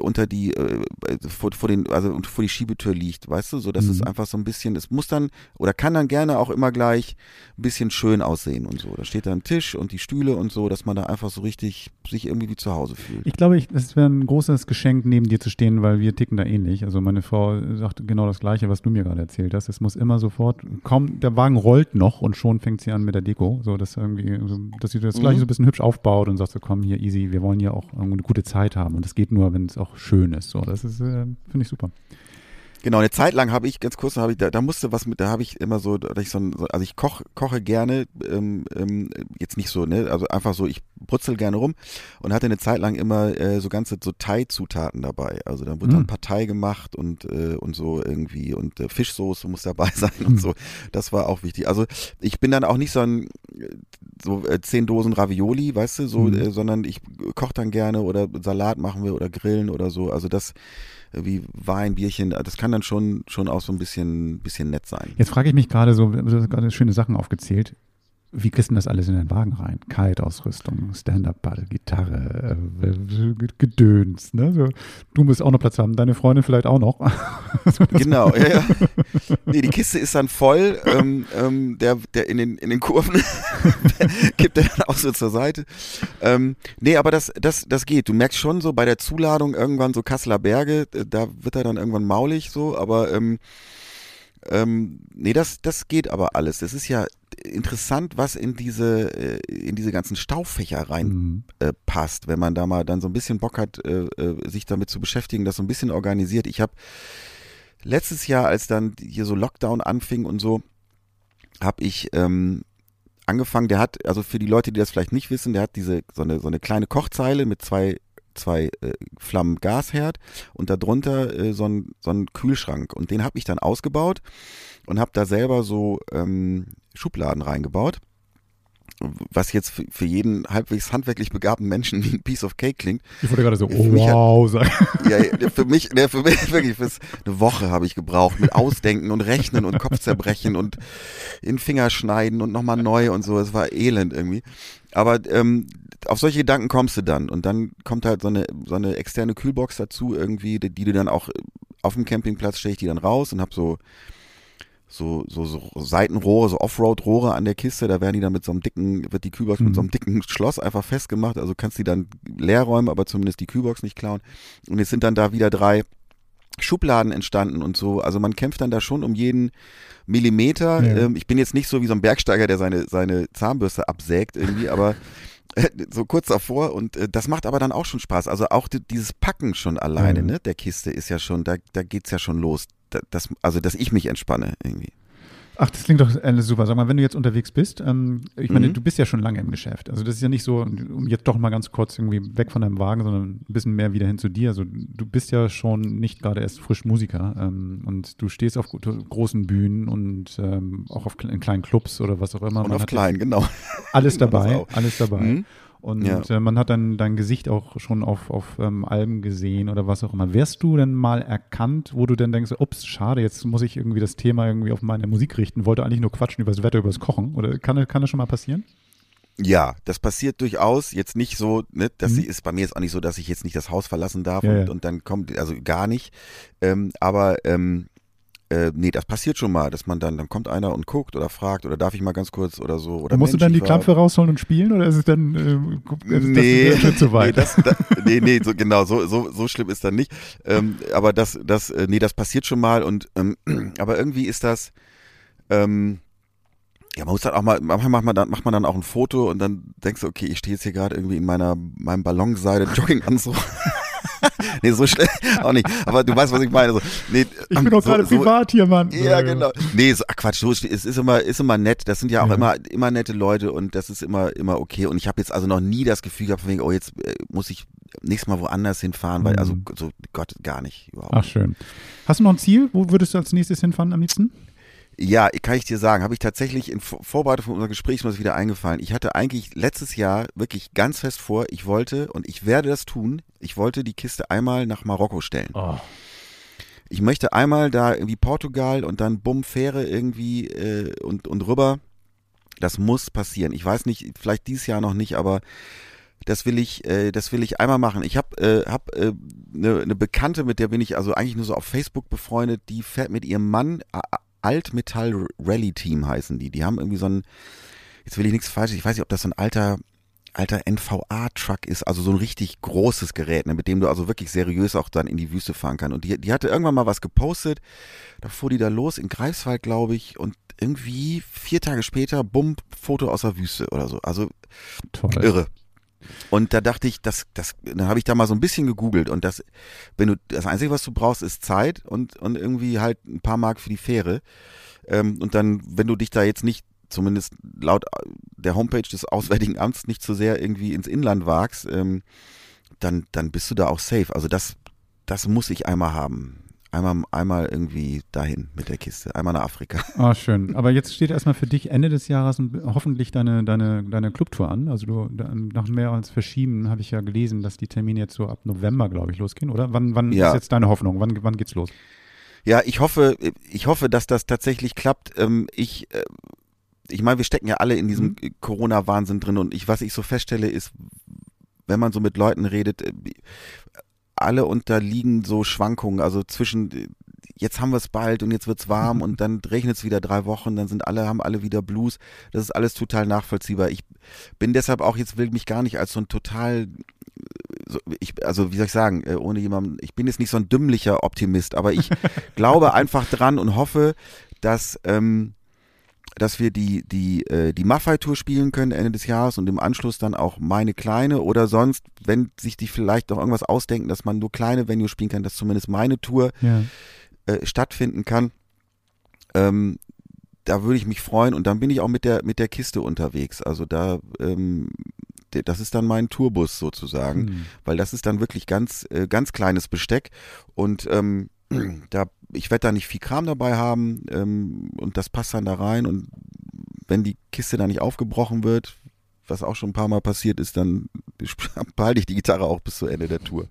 unter die äh, vor, vor den also vor die Schiebetür liegt, weißt du, so dass es Mhm. einfach so ein bisschen, es muss dann oder kann dann gerne auch immer gleich ein bisschen schön aussehen und so. Da steht da ein Tisch und die Stühle und so, dass man da einfach so richtig sich irgendwie wie zu Hause fühlt. Ich glaube, ich, das wäre ein großes Geschenk, neben dir zu stehen, weil wir ticken da ähnlich. Also meine Frau sagt genau das Gleiche, was du mir gerade erzählt hast. Es muss immer sofort, kaum, der Wagen rollt noch und schon fängt sie an mit der Deko. So, dass irgendwie, dass sie das Mhm. gleich so ein bisschen hübsch aufbaut und sagt so, komm hier easy, wir wollen ja auch eine gute Zeit haben. Und es geht nur nur, wenn es auch schön ist. So, das ist, äh, finde ich super. Genau, eine Zeit lang habe ich, ganz kurz, habe ich, da, da musste was mit, da habe ich immer so, ich so, also ich koch, koche gerne, ähm, ähm, jetzt nicht so, ne, also einfach so, ich brutzel gerne rum und hatte eine Zeit lang immer äh, so ganze so Thai-Zutaten dabei. Also dann wurde Mm. dann Partei gemacht und äh, und so irgendwie und äh, Fischsoße muss dabei sein und Mm. so. Das war auch wichtig. Also ich bin dann auch nicht so ein so äh, zehn Dosen Ravioli, weißt du, so, äh, sondern ich koche dann gerne oder Salat machen wir oder grillen oder so. Also das wie Wein, Bierchen, das kann dann schon schon auch so ein bisschen bisschen nett sein. Jetzt frage ich mich gerade so, du hast gerade schöne Sachen aufgezählt. Wie kriegst du das alles in den Wagen rein? Kaltausrüstung, Stand-Up-Paddle, Gitarre, äh, Gedöns. Ne? Du musst auch noch Platz haben, deine Freundin vielleicht auch noch. Genau, ja, ja. Nee, die Kiste ist dann voll, ähm, ähm, der, der in den, in den Kurven kippt er dann auch so zur Seite. Ähm, nee, aber das, das, das geht. Du merkst schon so bei der Zuladung irgendwann so Kasseler Berge, äh, da wird er dann irgendwann maulig so, aber ähm, ähm, nee, das, das geht aber alles. Es ist ja interessant, was in diese, äh, in diese ganzen Staufächer rein Mhm. äh, wenn man da mal dann so ein bisschen Bock hat, äh, äh, sich damit zu beschäftigen, das so ein bisschen organisiert. Ich habe letztes Jahr, als dann hier so Lockdown anfing und so, habe ich ähm, angefangen, der hat, also für die Leute, die das vielleicht nicht wissen, der hat diese so eine, so eine kleine Kochzeile mit zwei zwei äh, Flammen Gasherd und darunter äh, so ein so ein Kühlschrank und den habe ich dann ausgebaut und habe da selber so ähm, Schubladen reingebaut was jetzt für, für jeden halbwegs handwerklich begabten Menschen wie ein Piece of Cake klingt. Ich wollte gerade so, Für oh, wow, sagen. Ja, ja, für mich, ne, für mich wirklich, fürs, eine Woche habe ich gebraucht mit Ausdenken und Rechnen und Kopfzerbrechen und in Finger schneiden und nochmal neu und so. Es war elend irgendwie. Aber ähm, auf solche Gedanken kommst du dann und dann kommt halt so eine, so eine externe Kühlbox dazu irgendwie, die, die du dann auch auf dem Campingplatz stelle ich die dann raus und hab so so, so, so Seitenrohre, so Offroad-Rohre an der Kiste, da werden die dann mit so einem dicken, wird die Kühlbox mit so einem dicken Schloss einfach festgemacht, also kannst die dann leer räumen, aber zumindest die Kühlbox nicht klauen. Und jetzt sind dann da wieder drei Schubladen entstanden und so, also man kämpft dann da schon um jeden Millimeter. Ja. Ähm, ich bin jetzt nicht so wie so ein Bergsteiger, der seine, seine Zahnbürste absägt irgendwie, aber äh, so kurz davor und äh, das macht aber dann auch schon Spaß. Also auch die, dieses Packen schon alleine, Mhm. ne, der Kiste ist ja schon, da, da geht's ja schon los. Da, das, also, dass ich mich entspanne irgendwie. Ach, das klingt doch äh, super. Sag mal, wenn du jetzt unterwegs bist, ähm, ich meine, Mhm. du bist ja schon lange im Geschäft. Also das ist ja nicht so, um jetzt doch mal ganz kurz irgendwie weg von deinem Wagen, sondern ein bisschen mehr wieder hin zu dir. Also du bist ja schon nicht gerade erst frisch Musiker ähm, und du stehst auf gro- großen Bühnen und ähm, auch auf in kleinen Clubs oder was auch immer. Und Man auf hat klein, genau. Alles das dabei, alles dabei. Mhm. Und Ja. äh, man hat dann dein Gesicht auch schon auf, auf ähm, Alben gesehen oder was auch immer. Wärst du denn mal erkannt, wo du dann denkst, ups, schade, jetzt muss ich irgendwie das Thema irgendwie auf meine Musik richten, wollte eigentlich nur quatschen über das Wetter, über das Kochen? Oder kann, kann das schon mal passieren? Ja, das passiert durchaus. Jetzt nicht so, ne, das Mhm. ist bei mir jetzt auch nicht so, dass ich jetzt nicht das Haus verlassen darf Ja, und, ja. und dann kommt, also gar nicht. Ähm, aber ähm, äh, nee, das passiert schon mal, dass man dann, dann kommt einer und guckt oder fragt oder darf ich mal ganz kurz oder so. Oder musst du dann die Klampfe rausholen und spielen oder ist es dann ähm, ist Nee, das schon zu nee, weit? das, da, nee, nee, so, genau, so, so, so schlimm ist dann nicht. Ähm, aber das, das, äh, nee, das passiert schon mal und, ähm, aber irgendwie ist das, ähm, ja, man muss dann auch mal, manchmal macht man dann, macht man dann auch ein Foto und dann denkst du, okay, ich stehe jetzt hier gerade irgendwie in meiner, meinem Ballonseide Jogginganzug. nee, so schnell auch nicht. Aber du weißt, was ich meine. So, nee, ich bin doch so- gerade so- privat hier, Mann. ja, genau. Nee, so, ach Quatsch, so, es ist immer, ist immer nett. Das sind ja auch Ja. immer, immer nette Leute und das ist immer, immer okay. Und ich habe jetzt also noch nie das Gefühl gehabt, von wegen, oh, jetzt äh, muss ich nächstes Mal woanders hinfahren, weil, also, Mhm. so, Gott, gar nicht, überhaupt. Ach, schön. Hast du noch ein Ziel? Wo würdest du als nächstes hinfahren am liebsten? Ja, kann ich dir sagen, habe ich tatsächlich in Vor- Vorbereitung von unserem Gespräch das wieder eingefallen. Ich hatte eigentlich letztes Jahr wirklich ganz fest vor, ich wollte und ich werde das tun, ich wollte die Kiste einmal nach Marokko stellen. Oh. Ich möchte einmal da irgendwie Portugal und dann bumm Fähre irgendwie äh, und und rüber. Das muss passieren. Ich weiß nicht, vielleicht dieses Jahr noch nicht, aber das will ich, äh, das will ich einmal machen. Ich habe äh, hab, äh, eine ne Bekannte, mit der bin ich also eigentlich nur so auf Facebook befreundet, die fährt mit ihrem Mann, Altmetall Rally Team heißen die. Die haben irgendwie so ein, jetzt will ich nichts Falsches, ich weiß nicht, ob das so ein alter, alter NVA-Truck ist, also so ein richtig großes Gerät, ne, mit dem du also wirklich seriös auch dann in die Wüste fahren kannst. Und die, die hatte irgendwann mal was gepostet, da fuhr die da los in Greifswald, glaube ich, und irgendwie vier Tage später, bumm, Foto aus der Wüste oder so. Also Toll. irre. Und da dachte ich, das, das, dann habe ich da mal so ein bisschen gegoogelt und das, wenn du, das Einzige, was du brauchst, ist Zeit und, und irgendwie halt ein paar Mark für die Fähre. Ähm, und dann, wenn du dich da jetzt nicht, zumindest laut der Homepage des Auswärtigen Amts, nicht zu so sehr irgendwie ins Inland wagst, ähm, dann, dann bist du da auch safe. Also das, das muss ich einmal haben. Einmal, einmal irgendwie dahin mit der Kiste, einmal nach Afrika. Ah, schön. Aber jetzt steht erstmal für dich Ende des Jahres hoffentlich deine, deine, deine Clubtour an. Also du, nach mehr als Verschieben habe ich ja gelesen, dass die Termine jetzt so ab November, glaube ich, losgehen, oder? Wann, wann ja. ist jetzt deine Hoffnung? Wann, wann geht's los? Ja, ich hoffe, ich hoffe, dass das tatsächlich klappt. Ähm, ich, äh, ich meine, wir stecken ja alle in diesem mhm. Corona-Wahnsinn drin und ich, was ich so feststelle, ist, wenn man so mit Leuten redet, äh, alle unterliegen so Schwankungen, also zwischen jetzt haben wir es bald und jetzt wird's warm und dann regnet es wieder drei Wochen, dann sind alle, haben alle wieder Blues. Das ist alles total nachvollziehbar. Ich bin deshalb auch jetzt will mich gar nicht als so ein total so, ich, also wie soll ich sagen, äh, ohne jemanden, ich bin jetzt nicht so ein dümmlicher Optimist, aber ich glaube einfach dran und hoffe, dass ähm, dass wir die, die, äh, die Maffei-Tour spielen können Ende des Jahres und im Anschluss dann auch meine kleine oder sonst, wenn sich die vielleicht noch irgendwas ausdenken, dass man nur kleine Venue spielen kann, dass zumindest meine Tour ja. äh, stattfinden kann. Ähm, da würde ich mich freuen und dann bin ich auch mit der mit der Kiste unterwegs. Also da ähm, das ist dann mein Tourbus sozusagen, mhm. weil das ist dann wirklich ganz äh, ganz kleines Besteck und ähm, da, ich werde da nicht viel Kram dabei haben ähm, und das passt dann da rein und wenn die Kiste da nicht aufgebrochen wird, was auch schon ein paar Mal passiert ist, dann behalte ich die Gitarre auch bis zu Ende der Tour.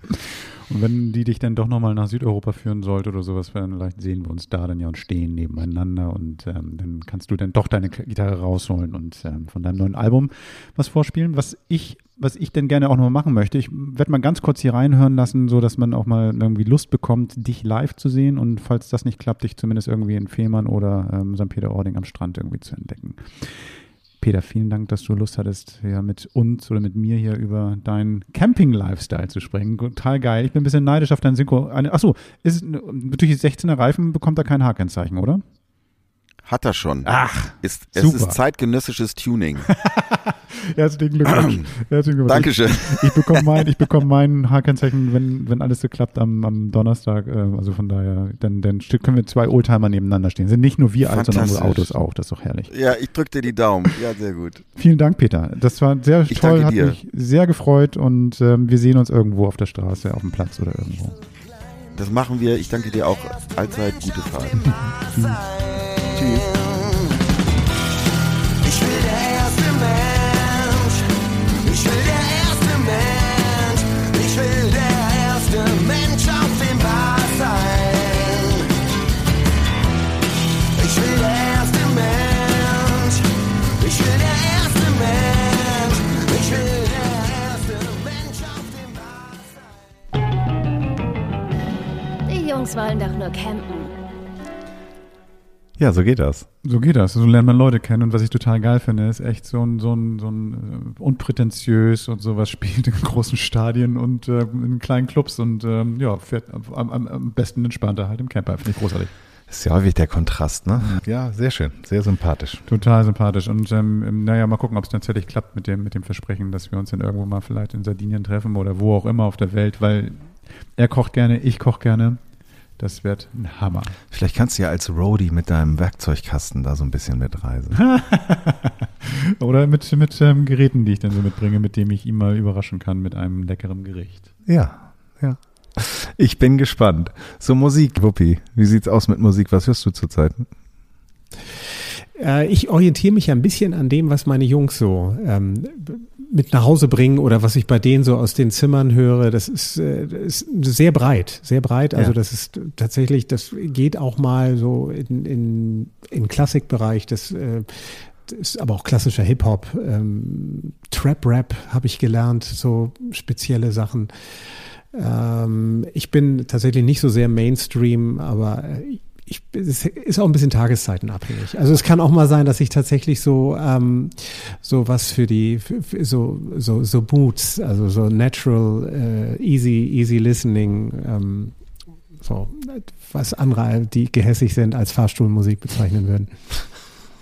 Und wenn die dich dann doch nochmal nach Südeuropa führen sollte oder sowas, vielleicht sehen wir uns da dann ja und stehen nebeneinander und ähm, dann kannst du dann doch deine Gitarre rausholen und ähm, von deinem neuen Album was vorspielen. Was ich, was ich denn gerne auch noch machen möchte, ich werde mal ganz kurz hier reinhören lassen, so dass man auch mal irgendwie Lust bekommt, dich live zu sehen und falls das nicht klappt, dich zumindest irgendwie in Fehmarn oder ähm, St. Peter-Ording am Strand irgendwie zu entdecken. Peter, vielen Dank, dass du Lust hattest, ja, mit uns oder mit mir hier über deinen Camping-Lifestyle zu sprechen. Total geil. Ich bin ein bisschen neidisch auf dein Synchro. Achso, ist, die 16er Reifen bekommt er kein H-Kennzeichen, oder? Hat er schon. Ach, ist, es super. ist zeitgenössisches Tuning. Herzlichen Glückwunsch. Herzlichen Glückwunsch. Dankeschön. Ich, ich bekomme mein, ich bekomme mein Haarkennzeichen, wenn, wenn alles so klappt am, am Donnerstag. Äh, also von daher, dann, dann können wir zwei Oldtimer nebeneinander stehen. Sind nicht nur wir alt, sondern unsere Autos auch. Das ist doch herrlich. Ja, ich drücke dir die Daumen. Ja, sehr gut. Vielen Dank, Peter. Das war sehr ich toll, hat dir. mich sehr gefreut und ähm, wir sehen uns irgendwo auf der Straße, auf dem Platz oder irgendwo. Das machen wir. Ich danke dir auch allzeit gute Fahrt. Tschüss. Ich will der erste Mensch. Ich will der erste Mensch. Ich will der erste Mensch auf dem Bar sein. Ich will der erste Mensch. Ich will der erste Mensch. Ich will auf dem Bar. Die Jungs wollen doch nur campen. Ja, so geht das. So geht das. So lernt man Leute kennen. Und was ich total geil finde, ist echt so ein, so ein, so ein äh, unprätentiös und sowas spielt in großen Stadien und äh, in kleinen Clubs und ähm, ja, fährt am, am, am besten entspannter halt im Camper. Finde ich großartig. Das ist ja häufig der Kontrast, ne? Ja, sehr schön, sehr sympathisch. Total sympathisch. Und ähm, naja, mal gucken, ob es tatsächlich klappt mit dem, mit dem Versprechen, dass wir uns dann irgendwo mal vielleicht in Sardinien treffen oder wo auch immer auf der Welt, weil er kocht gerne, ich koche gerne. Das wird ein Hammer. Vielleicht kannst du ja als Roadie mit deinem Werkzeugkasten da so ein bisschen mitreisen. Oder mit, mit ähm, Geräten, die ich dann so mitbringe, mit dem ich ihn mal überraschen kann mit einem leckeren Gericht. Ja, ja. Ich bin gespannt. So Musik, Wuppi. Wie sieht's aus mit Musik? Was hörst du zurzeit? Äh, ich orientiere mich ein bisschen an dem, was meine Jungs so ähm, mit nach Hause bringen oder was ich bei denen so aus den Zimmern höre, das ist, äh, ist sehr breit, sehr breit. Also ja. das ist tatsächlich, das geht auch mal so in, in, in Klassikbereich, das, äh, ist aber auch klassischer Hip-Hop, ähm, Trap-Rap habe ich gelernt, so spezielle Sachen. Ähm, ich bin tatsächlich nicht so sehr Mainstream, aber ich, es ist auch ein bisschen tageszeitenabhängig. Also es kann auch mal sein, dass ich tatsächlich so ähm, so was für die für, für so so so Boots, also so natural, äh, easy easy listening, ähm, so was andere, die gehässig sind, als Fahrstuhlmusik bezeichnen würden.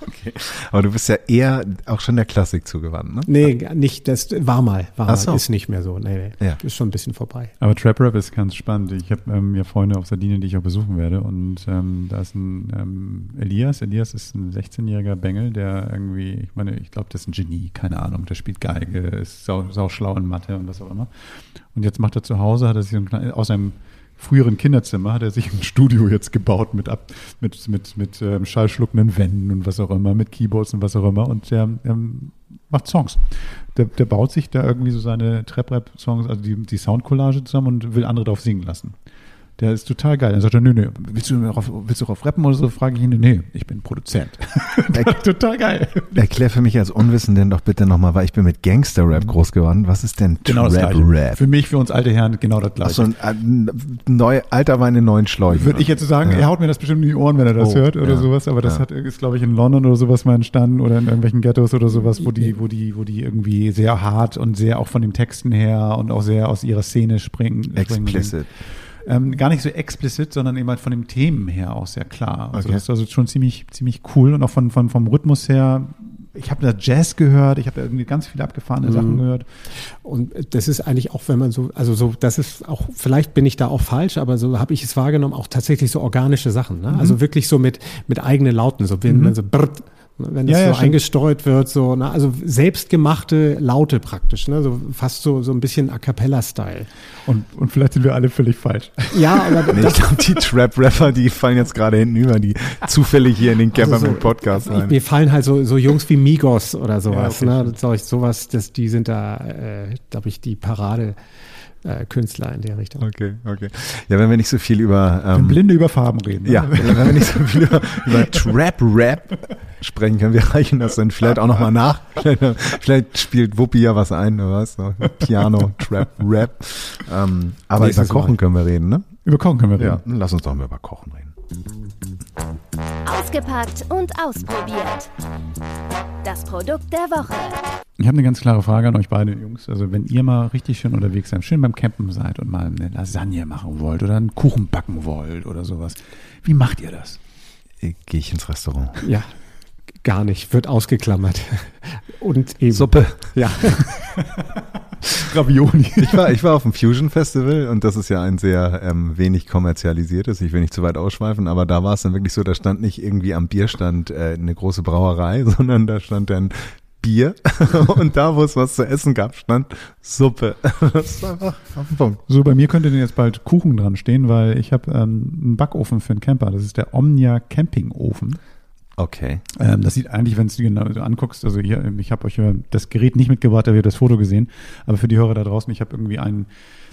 Okay. Aber du bist ja eher auch schon der Klassik zugewandt, ne? Nee, nicht, das war mal, war Ach so. mal, ist nicht mehr so. Nee, nee. Ja. Ist schon ein bisschen vorbei. Aber Trap Rap ist ganz spannend. Ich habe ähm, ja Freunde auf Sardinien, die ich auch besuchen werde. Und ähm, da ist ein ähm, Elias. Elias ist ein 16-jähriger Bengel, der irgendwie, ich meine, ich glaube, das ist ein Genie, keine Ahnung. Der spielt Geige, ist sau, sau schlau in Mathe und was auch immer. Und jetzt macht er zu Hause, hat er sich so ein klein, aus seinem früheren Kinderzimmer hat er sich ein Studio jetzt gebaut mit ab, mit mit mit ähm, schallschluckenden Wänden und was auch immer, mit Keyboards und was auch immer und der ähm, macht Songs. Der, der baut sich da irgendwie so seine Trap-Rap-Songs, also die, die Soundcollage zusammen und will andere drauf singen lassen. Der ist total geil. Dann sagt er, nö, nö, willst du darauf, willst du darauf rappen oder so? Frage ich ihn, nee, ich bin Produzent. total geil. Erklär für mich als Unwissenden doch bitte nochmal, weil ich bin mit Gangster-Rap groß geworden. Was ist denn Genau das gleiche. Trap-Rap? Für mich, für uns alte Herren, genau das gleiche. Achso, ein, neu, alter Wein in neuen Schläuchen. Würde ich jetzt so sagen, Ja. er haut mir das bestimmt in die Ohren, wenn er das Oh, hört oder ja, sowas, aber das ja. hat, ist, glaube ich, in London oder sowas mal entstanden oder in irgendwelchen Ghettos oder sowas, wo die, wo die, wo die irgendwie sehr hart und sehr auch von den Texten her und auch sehr aus ihrer Szene springen. springen. Ähm, gar nicht so explizit, sondern eben halt von den Themen her auch sehr klar. Also Okay. das ist also schon ziemlich, ziemlich cool und auch von, von, vom Rhythmus her. Ich habe da Jazz gehört, ich habe da irgendwie ganz viele abgefahrene Mhm. Sachen gehört. Und das ist eigentlich auch, wenn man so, also so, das ist auch, vielleicht bin ich da auch falsch, aber so habe ich es wahrgenommen, auch tatsächlich so organische Sachen. Ne? Mhm. Also wirklich so mit, mit eigenen Lauten, so wenn man so brrt, ne, wenn das Ja, ja, so stimmt. eingestreut wird, so, ne? also selbstgemachte Laute praktisch, ne? so fast so, so ein bisschen A Cappella-Style. Und, und vielleicht sind wir alle völlig falsch. Ja, aber Nee, ich glaube, die Trap-Rapper, die fallen jetzt gerade hinten über, die zufällig hier in den Camper Also so- Podcast rein. Mir fallen halt so, so Jungs wie Migos oder sowas, Ja, okay, ne? Sowas, das, die sind da, äh, glaube ich, die Parade. Äh, Künstler in der Richtung. Okay, okay. Ja, wenn wir nicht so viel über Wenn ähm, Blinde über Farben reden. ne? Ja, wenn wir nicht so viel über, über Trap-Rap sprechen können, wir reichen das dann vielleicht auch nochmal nach. Vielleicht, vielleicht spielt Wuppi ja was ein, oder was? So, Piano, Trap, Rap. Ähm, aber über Kochen Mal. können wir reden, ne? Über Kochen können wir reden. Ja, lass uns doch mal über Kochen reden. Ausgepackt und ausprobiert. Das Produkt der Woche. Ich habe eine ganz klare Frage an euch beide Jungs. Also wenn ihr mal richtig schön unterwegs seid, schön beim Campen seid und mal eine Lasagne machen wollt oder einen Kuchen backen wollt oder sowas, wie macht ihr das? Äh, Gehe ich ins Restaurant. Ja, gar nicht, wird ausgeklammert. Und eben. Suppe. Ja. Ravioli. Ich war, ich war auf dem Fusion Festival und das ist ja ein sehr ähm, wenig kommerzialisiertes. Ich will nicht zu weit ausschweifen, aber da war es dann wirklich so, da stand nicht irgendwie am Bierstand äh, eine große Brauerei, sondern da stand dann Bier und da, wo es was zu essen gab, stand Suppe. Das ist einfach auf den Punkt. So, bei mir könnte denn jetzt bald Kuchen dran stehen, weil ich habe ähm, einen Backofen für einen Camper. Das ist der Omnia Campingofen. Okay. Ähm, das sieht eigentlich, wenn du dir genau so anguckst, also hier, ich habe euch das Gerät nicht mitgebracht, da ihr das Foto gesehen, aber für die Hörer da draußen, ich habe irgendwie einen,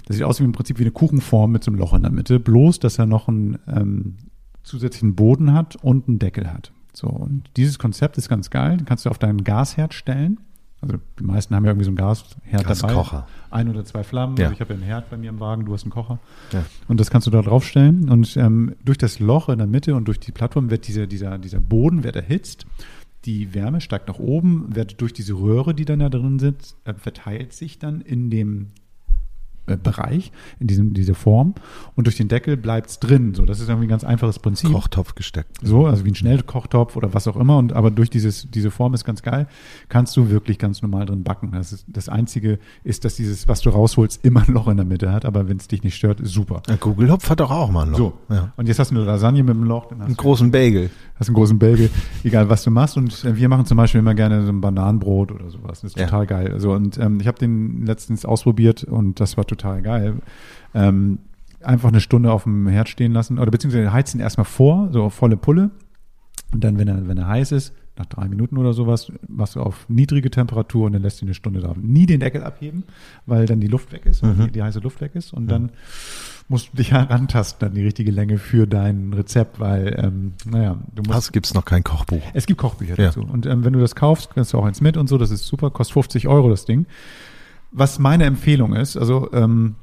das sieht aus wie im Prinzip wie eine Kuchenform mit so einem Loch in der Mitte, bloß, dass er noch einen ähm, zusätzlichen Boden hat und einen Deckel hat. So, und dieses Konzept ist ganz geil, den kannst du auf deinen Gasherd stellen. Also die meisten haben ja irgendwie so einen Gasherd dabei. Gaskocher. Ein oder zwei Flammen. Ja. Also ich habe ja einen Herd bei mir im Wagen, du hast einen Kocher. Ja. Und das kannst du da draufstellen. Und ähm, durch das Loch in der Mitte und durch die Plattform wird dieser, dieser, dieser Boden wird erhitzt. Die Wärme steigt nach oben, wird durch diese Röhre, die dann da drin sind, äh, verteilt sich dann in dem Bereich, in diesem, dieser Form. Und durch den Deckel bleibt es drin. So, das ist irgendwie ein ganz einfaches Prinzip. Kochtopf gesteckt. So, also wie ein Schnellkochtopf oder was auch immer. Und aber durch dieses, diese Form ist ganz geil, kannst du wirklich ganz normal drin backen. Das, ist, das Einzige ist, dass dieses, was du rausholst, immer ein Loch in der Mitte hat, aber wenn es dich nicht stört, ist super. Ja, Google Hopf hat doch auch mal ein Loch. So, Ja. und jetzt hast du eine Lasagne mit einem Loch, dann hast Einen du großen Bagel. hast einen großen Bagel, egal was du machst. Und äh, wir machen zum Beispiel immer gerne so ein Bananenbrot oder sowas. Das ist Ja. total geil. Also, und ähm, ich habe den letztens ausprobiert und das war total geil. Ähm, einfach eine Stunde auf dem Herd stehen lassen oder beziehungsweise heizen erstmal vor, so auf volle Pulle. Und dann, wenn er, wenn er heiß ist, nach drei Minuten oder sowas, machst du auf niedrige Temperatur und dann lässt du eine Stunde da. Nie den Deckel abheben, weil dann die Luft weg ist, Mhm. die, die heiße Luft weg ist. Und dann musst du dich herantasten an die richtige Länge für dein Rezept, weil, ähm, naja, du musst. Was gibt's noch kein Kochbuch? Es gibt Kochbücher Ja. dazu. Und ähm, wenn du das kaufst, kannst du auch eins mit und so. Das ist super. Kostet 50 Euro das Ding. Was meine Empfehlung ist, also ähm,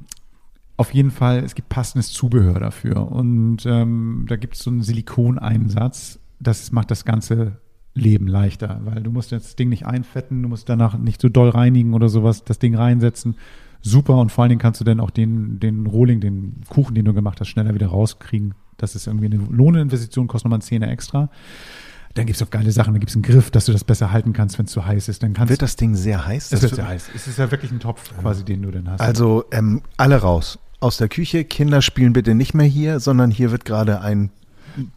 auf jeden Fall, es gibt passendes Zubehör dafür. Und ähm, da gibt es so einen Silikoneinsatz. Das macht das ganze Leben leichter, weil du musst das Ding nicht einfetten, du musst danach nicht so doll reinigen oder sowas, das Ding reinsetzen. Super und vor allen Dingen kannst du dann auch den, den Rohling, den Kuchen, den du gemacht hast, schneller wieder rauskriegen. Das ist irgendwie eine Lohninvestition, kostet nochmal einen Zehner extra. Dann gibt's auch geile Sachen. Dann gibt's einen Griff, dass du das besser halten kannst, wenn es zu heiß ist. Dann kannst Wird das Ding sehr heiß? es wird- sehr heiß. Es ist ja wirklich ein Topf quasi, den du dann hast. Also ähm, alle raus aus der Küche. Kinder spielen bitte nicht mehr hier, sondern hier wird gerade ein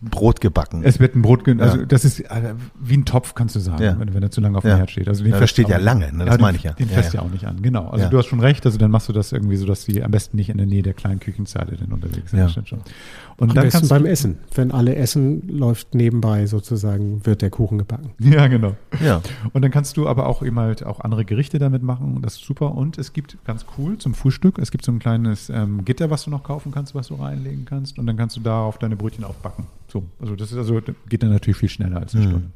Brot gebacken. es wird ein Brot, also Ja. das ist äh, wie ein Topf, kannst du sagen, Ja. wenn, wenn er zu lange auf Ja. dem Herd steht. Also den Ja, das steht du ja lange, ne? Das meine ich ja. Den Ja, fässt ja. ja auch nicht an, genau. Also Ja. du hast schon recht, also dann machst du das irgendwie so, dass die am besten nicht in der Nähe der kleinen Küchenzeile dann unterwegs sind. Ja. Schon. Und Am dann besten kannst beim du, Essen. Wenn alle essen, läuft nebenbei sozusagen, wird der Kuchen gebacken. Ja, genau. ja. Und dann kannst du aber auch eben halt auch andere Gerichte damit machen. Das ist super. Und es gibt ganz cool zum Frühstück, es gibt so ein kleines ähm, Gitter, was du noch kaufen kannst, was du reinlegen kannst. Und dann kannst du darauf deine Brötchen aufbacken. So, also das ist also geht dann natürlich viel schneller als eine Stunde.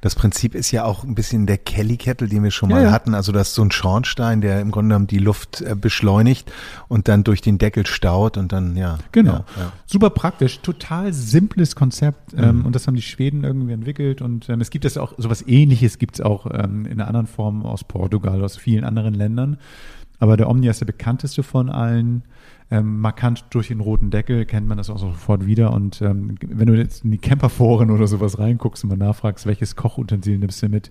Das Prinzip ist ja auch ein bisschen der Kelly-Kettle, den wir schon Ja, mal ja. hatten. Also das ist so ein Schornstein, der im Grunde genommen die Luft äh, beschleunigt und dann durch den Deckel staut und dann, ja. Genau. Ja, ja. Super praktisch, total simples Konzept ähm, und das haben die Schweden irgendwie entwickelt und ähm, es gibt das auch, sowas ähnliches gibt es auch ähm, in einer anderen Form aus Portugal, aus vielen anderen Ländern. Aber der Omnia ist der bekannteste von allen. Ähm, markant durch den roten Deckel kennt man das auch sofort wieder. Und ähm, wenn du jetzt in die Camperforen oder sowas reinguckst und mal nachfragst, welches Kochutensil nimmst du mit,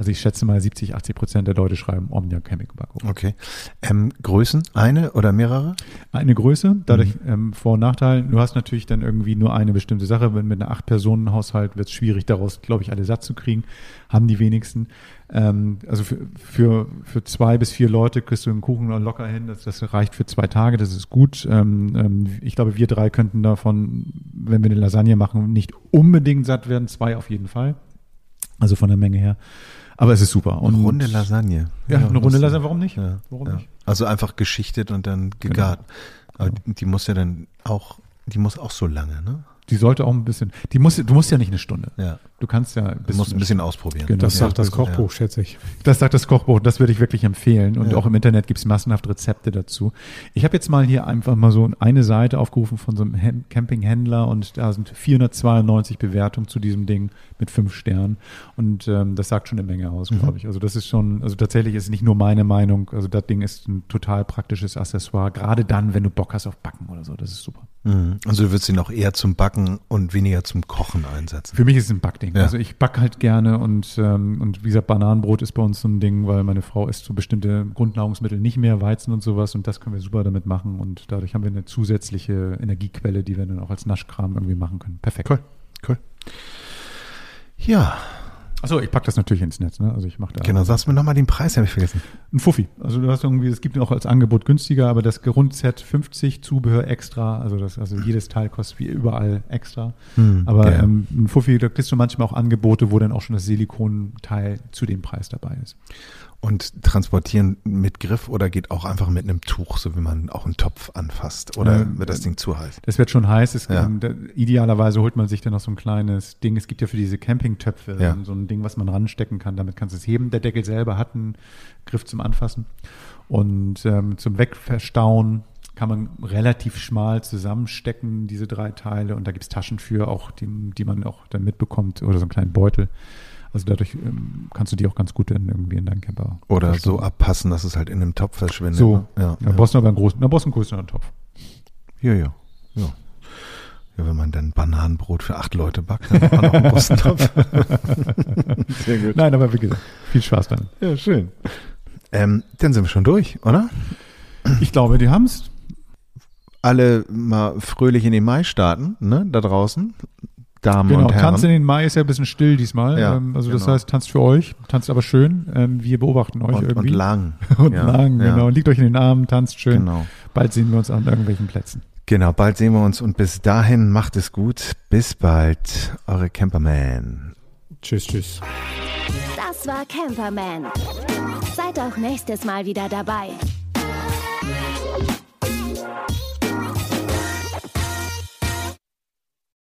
also ich schätze mal 70, 80 Prozent der Leute schreiben Omnia Chemical Backofen. Okay. Ähm, Größen? Eine oder mehrere? Eine Größe, dadurch ähm, Vor- und Nachteil. Du hast natürlich dann irgendwie nur eine bestimmte Sache. Wenn mit einer Acht-Personen-Haushalt wird es schwierig, daraus, glaube ich, alle satt zu kriegen. Haben die wenigsten. Ähm, also für, für, für zwei bis vier Leute kriegst du einen Kuchen locker hin. Das, das reicht für zwei Tage, das ist gut. Ähm, ähm, ich glaube, wir drei könnten davon, wenn wir eine Lasagne machen, nicht unbedingt satt werden. Zwei auf jeden Fall. Also von der Menge her. Aber es ist super. Und Runde Lasagne. Ja, eine Runde. Lasagne, warum nicht? Ja, Warum ja. nicht? Genau. Also einfach geschichtet und dann gegart. Aber die- die muss ja dann auch, die muss auch so lange, ne? Die sollte auch ein bisschen. Die muss, du musst ja nicht eine Stunde. Ja. Du kannst ja. Du musst ein bisschen ausprobieren. Genau. Das Ja, sagt das das- Kochbuch, schätze ich. Das sagt das Kochbuch, das würde ich wirklich empfehlen. Und Ja. auch im Internet gibt es massenhaft Rezepte dazu. Ich habe jetzt mal hier einfach mal so eine Seite aufgerufen von so einem Campinghändler und da sind 492 Bewertungen zu diesem Ding mit fünf Sternen. Und ähm, das sagt schon eine Menge aus, glaube ich. Also das ist schon, also tatsächlich ist nicht nur meine Meinung. Also das Ding ist ein total praktisches Accessoire, gerade dann, wenn du Bock hast auf Backen oder so. Das ist super. Mhm. Also du würdest ihn auch eher zum Backen und weniger zum Kochen einsetzen. Für mich ist es ein Backding. Ja. Also ich backe halt gerne und, ähm, und wie gesagt, Bananenbrot ist bei uns so ein Ding, weil meine Frau isst so bestimmte Grundnahrungsmittel nicht mehr, Weizen und sowas und das können wir super damit machen und dadurch haben wir eine zusätzliche Energiequelle, die wir dann auch als Naschkram irgendwie machen können. Perfekt. Cool. Cool. Ja, Achso, ich packe das natürlich ins Netz, ne? Also ich mache da genau. Sagst du mir nochmal den Preis, habe ich vergessen. ein Fuffi. Also du hast irgendwie, es gibt auch als Angebot günstiger, aber das Grundset 50, Zubehör extra, also das, also jedes Teil kostet wie überall extra. Hm, Aber ja. ähm, ein Fuffi, da kriegst du manchmal auch Angebote, wo dann auch schon das Silikonteil zu dem Preis dabei ist. Und transportieren mit Griff oder geht auch einfach mit einem Tuch, so wie man auch einen Topf anfasst? Oder Ähm, wird das Ding zu heiß? Das wird schon heiß. Es, Ja. ähm, da, idealerweise holt man sich dann noch so ein kleines Ding. Es gibt ja für diese Campingtöpfe Ja. so ein Ding, was man ranstecken kann. Damit kannst du es heben. Der Deckel selber hat einen Griff zum Anfassen. Und ähm, zum Wegverstauen kann man relativ schmal zusammenstecken, diese drei Teile. Und da gibt's Taschen für, auch die, die man auch dann mitbekommt oder so einen kleinen Beutel. Also dadurch ähm, kannst du die auch ganz gut dann irgendwie in deinen Camper Oder so abpassen, dass es halt in einem Topf verschwindet. So, ne? ja. Da brauchst du aber einen großen, da brauchst du einen größeren Topf. Ja, ja, ja. Ja, wenn man dann Bananenbrot für acht Leute backt, dann hat man auch einen großen Topf. Sehr gut. Nein, aber wie gesagt, viel Spaß damit. Ja, schön. Ähm, dann sind wir schon durch, oder? Ich glaube, die haben's. Alle mal fröhlich in den Mai starten, ne, da draußen. Damen genau, und Herren. Tanz in den Mai ist ja ein bisschen still diesmal. Ja, ähm, also genau. das heißt, tanzt für euch, tanzt aber schön. Ähm, wir beobachten euch und, irgendwie. Und lang. und ja, lang, genau. Ja. Und liegt euch in den Armen, tanzt schön. Genau. Bald sehen wir uns an irgendwelchen Plätzen. Genau, bald sehen wir uns und bis dahin macht es gut. Bis bald, eure Camperman. Tschüss, tschüss. Das war Camperman. Seid auch nächstes Mal wieder dabei.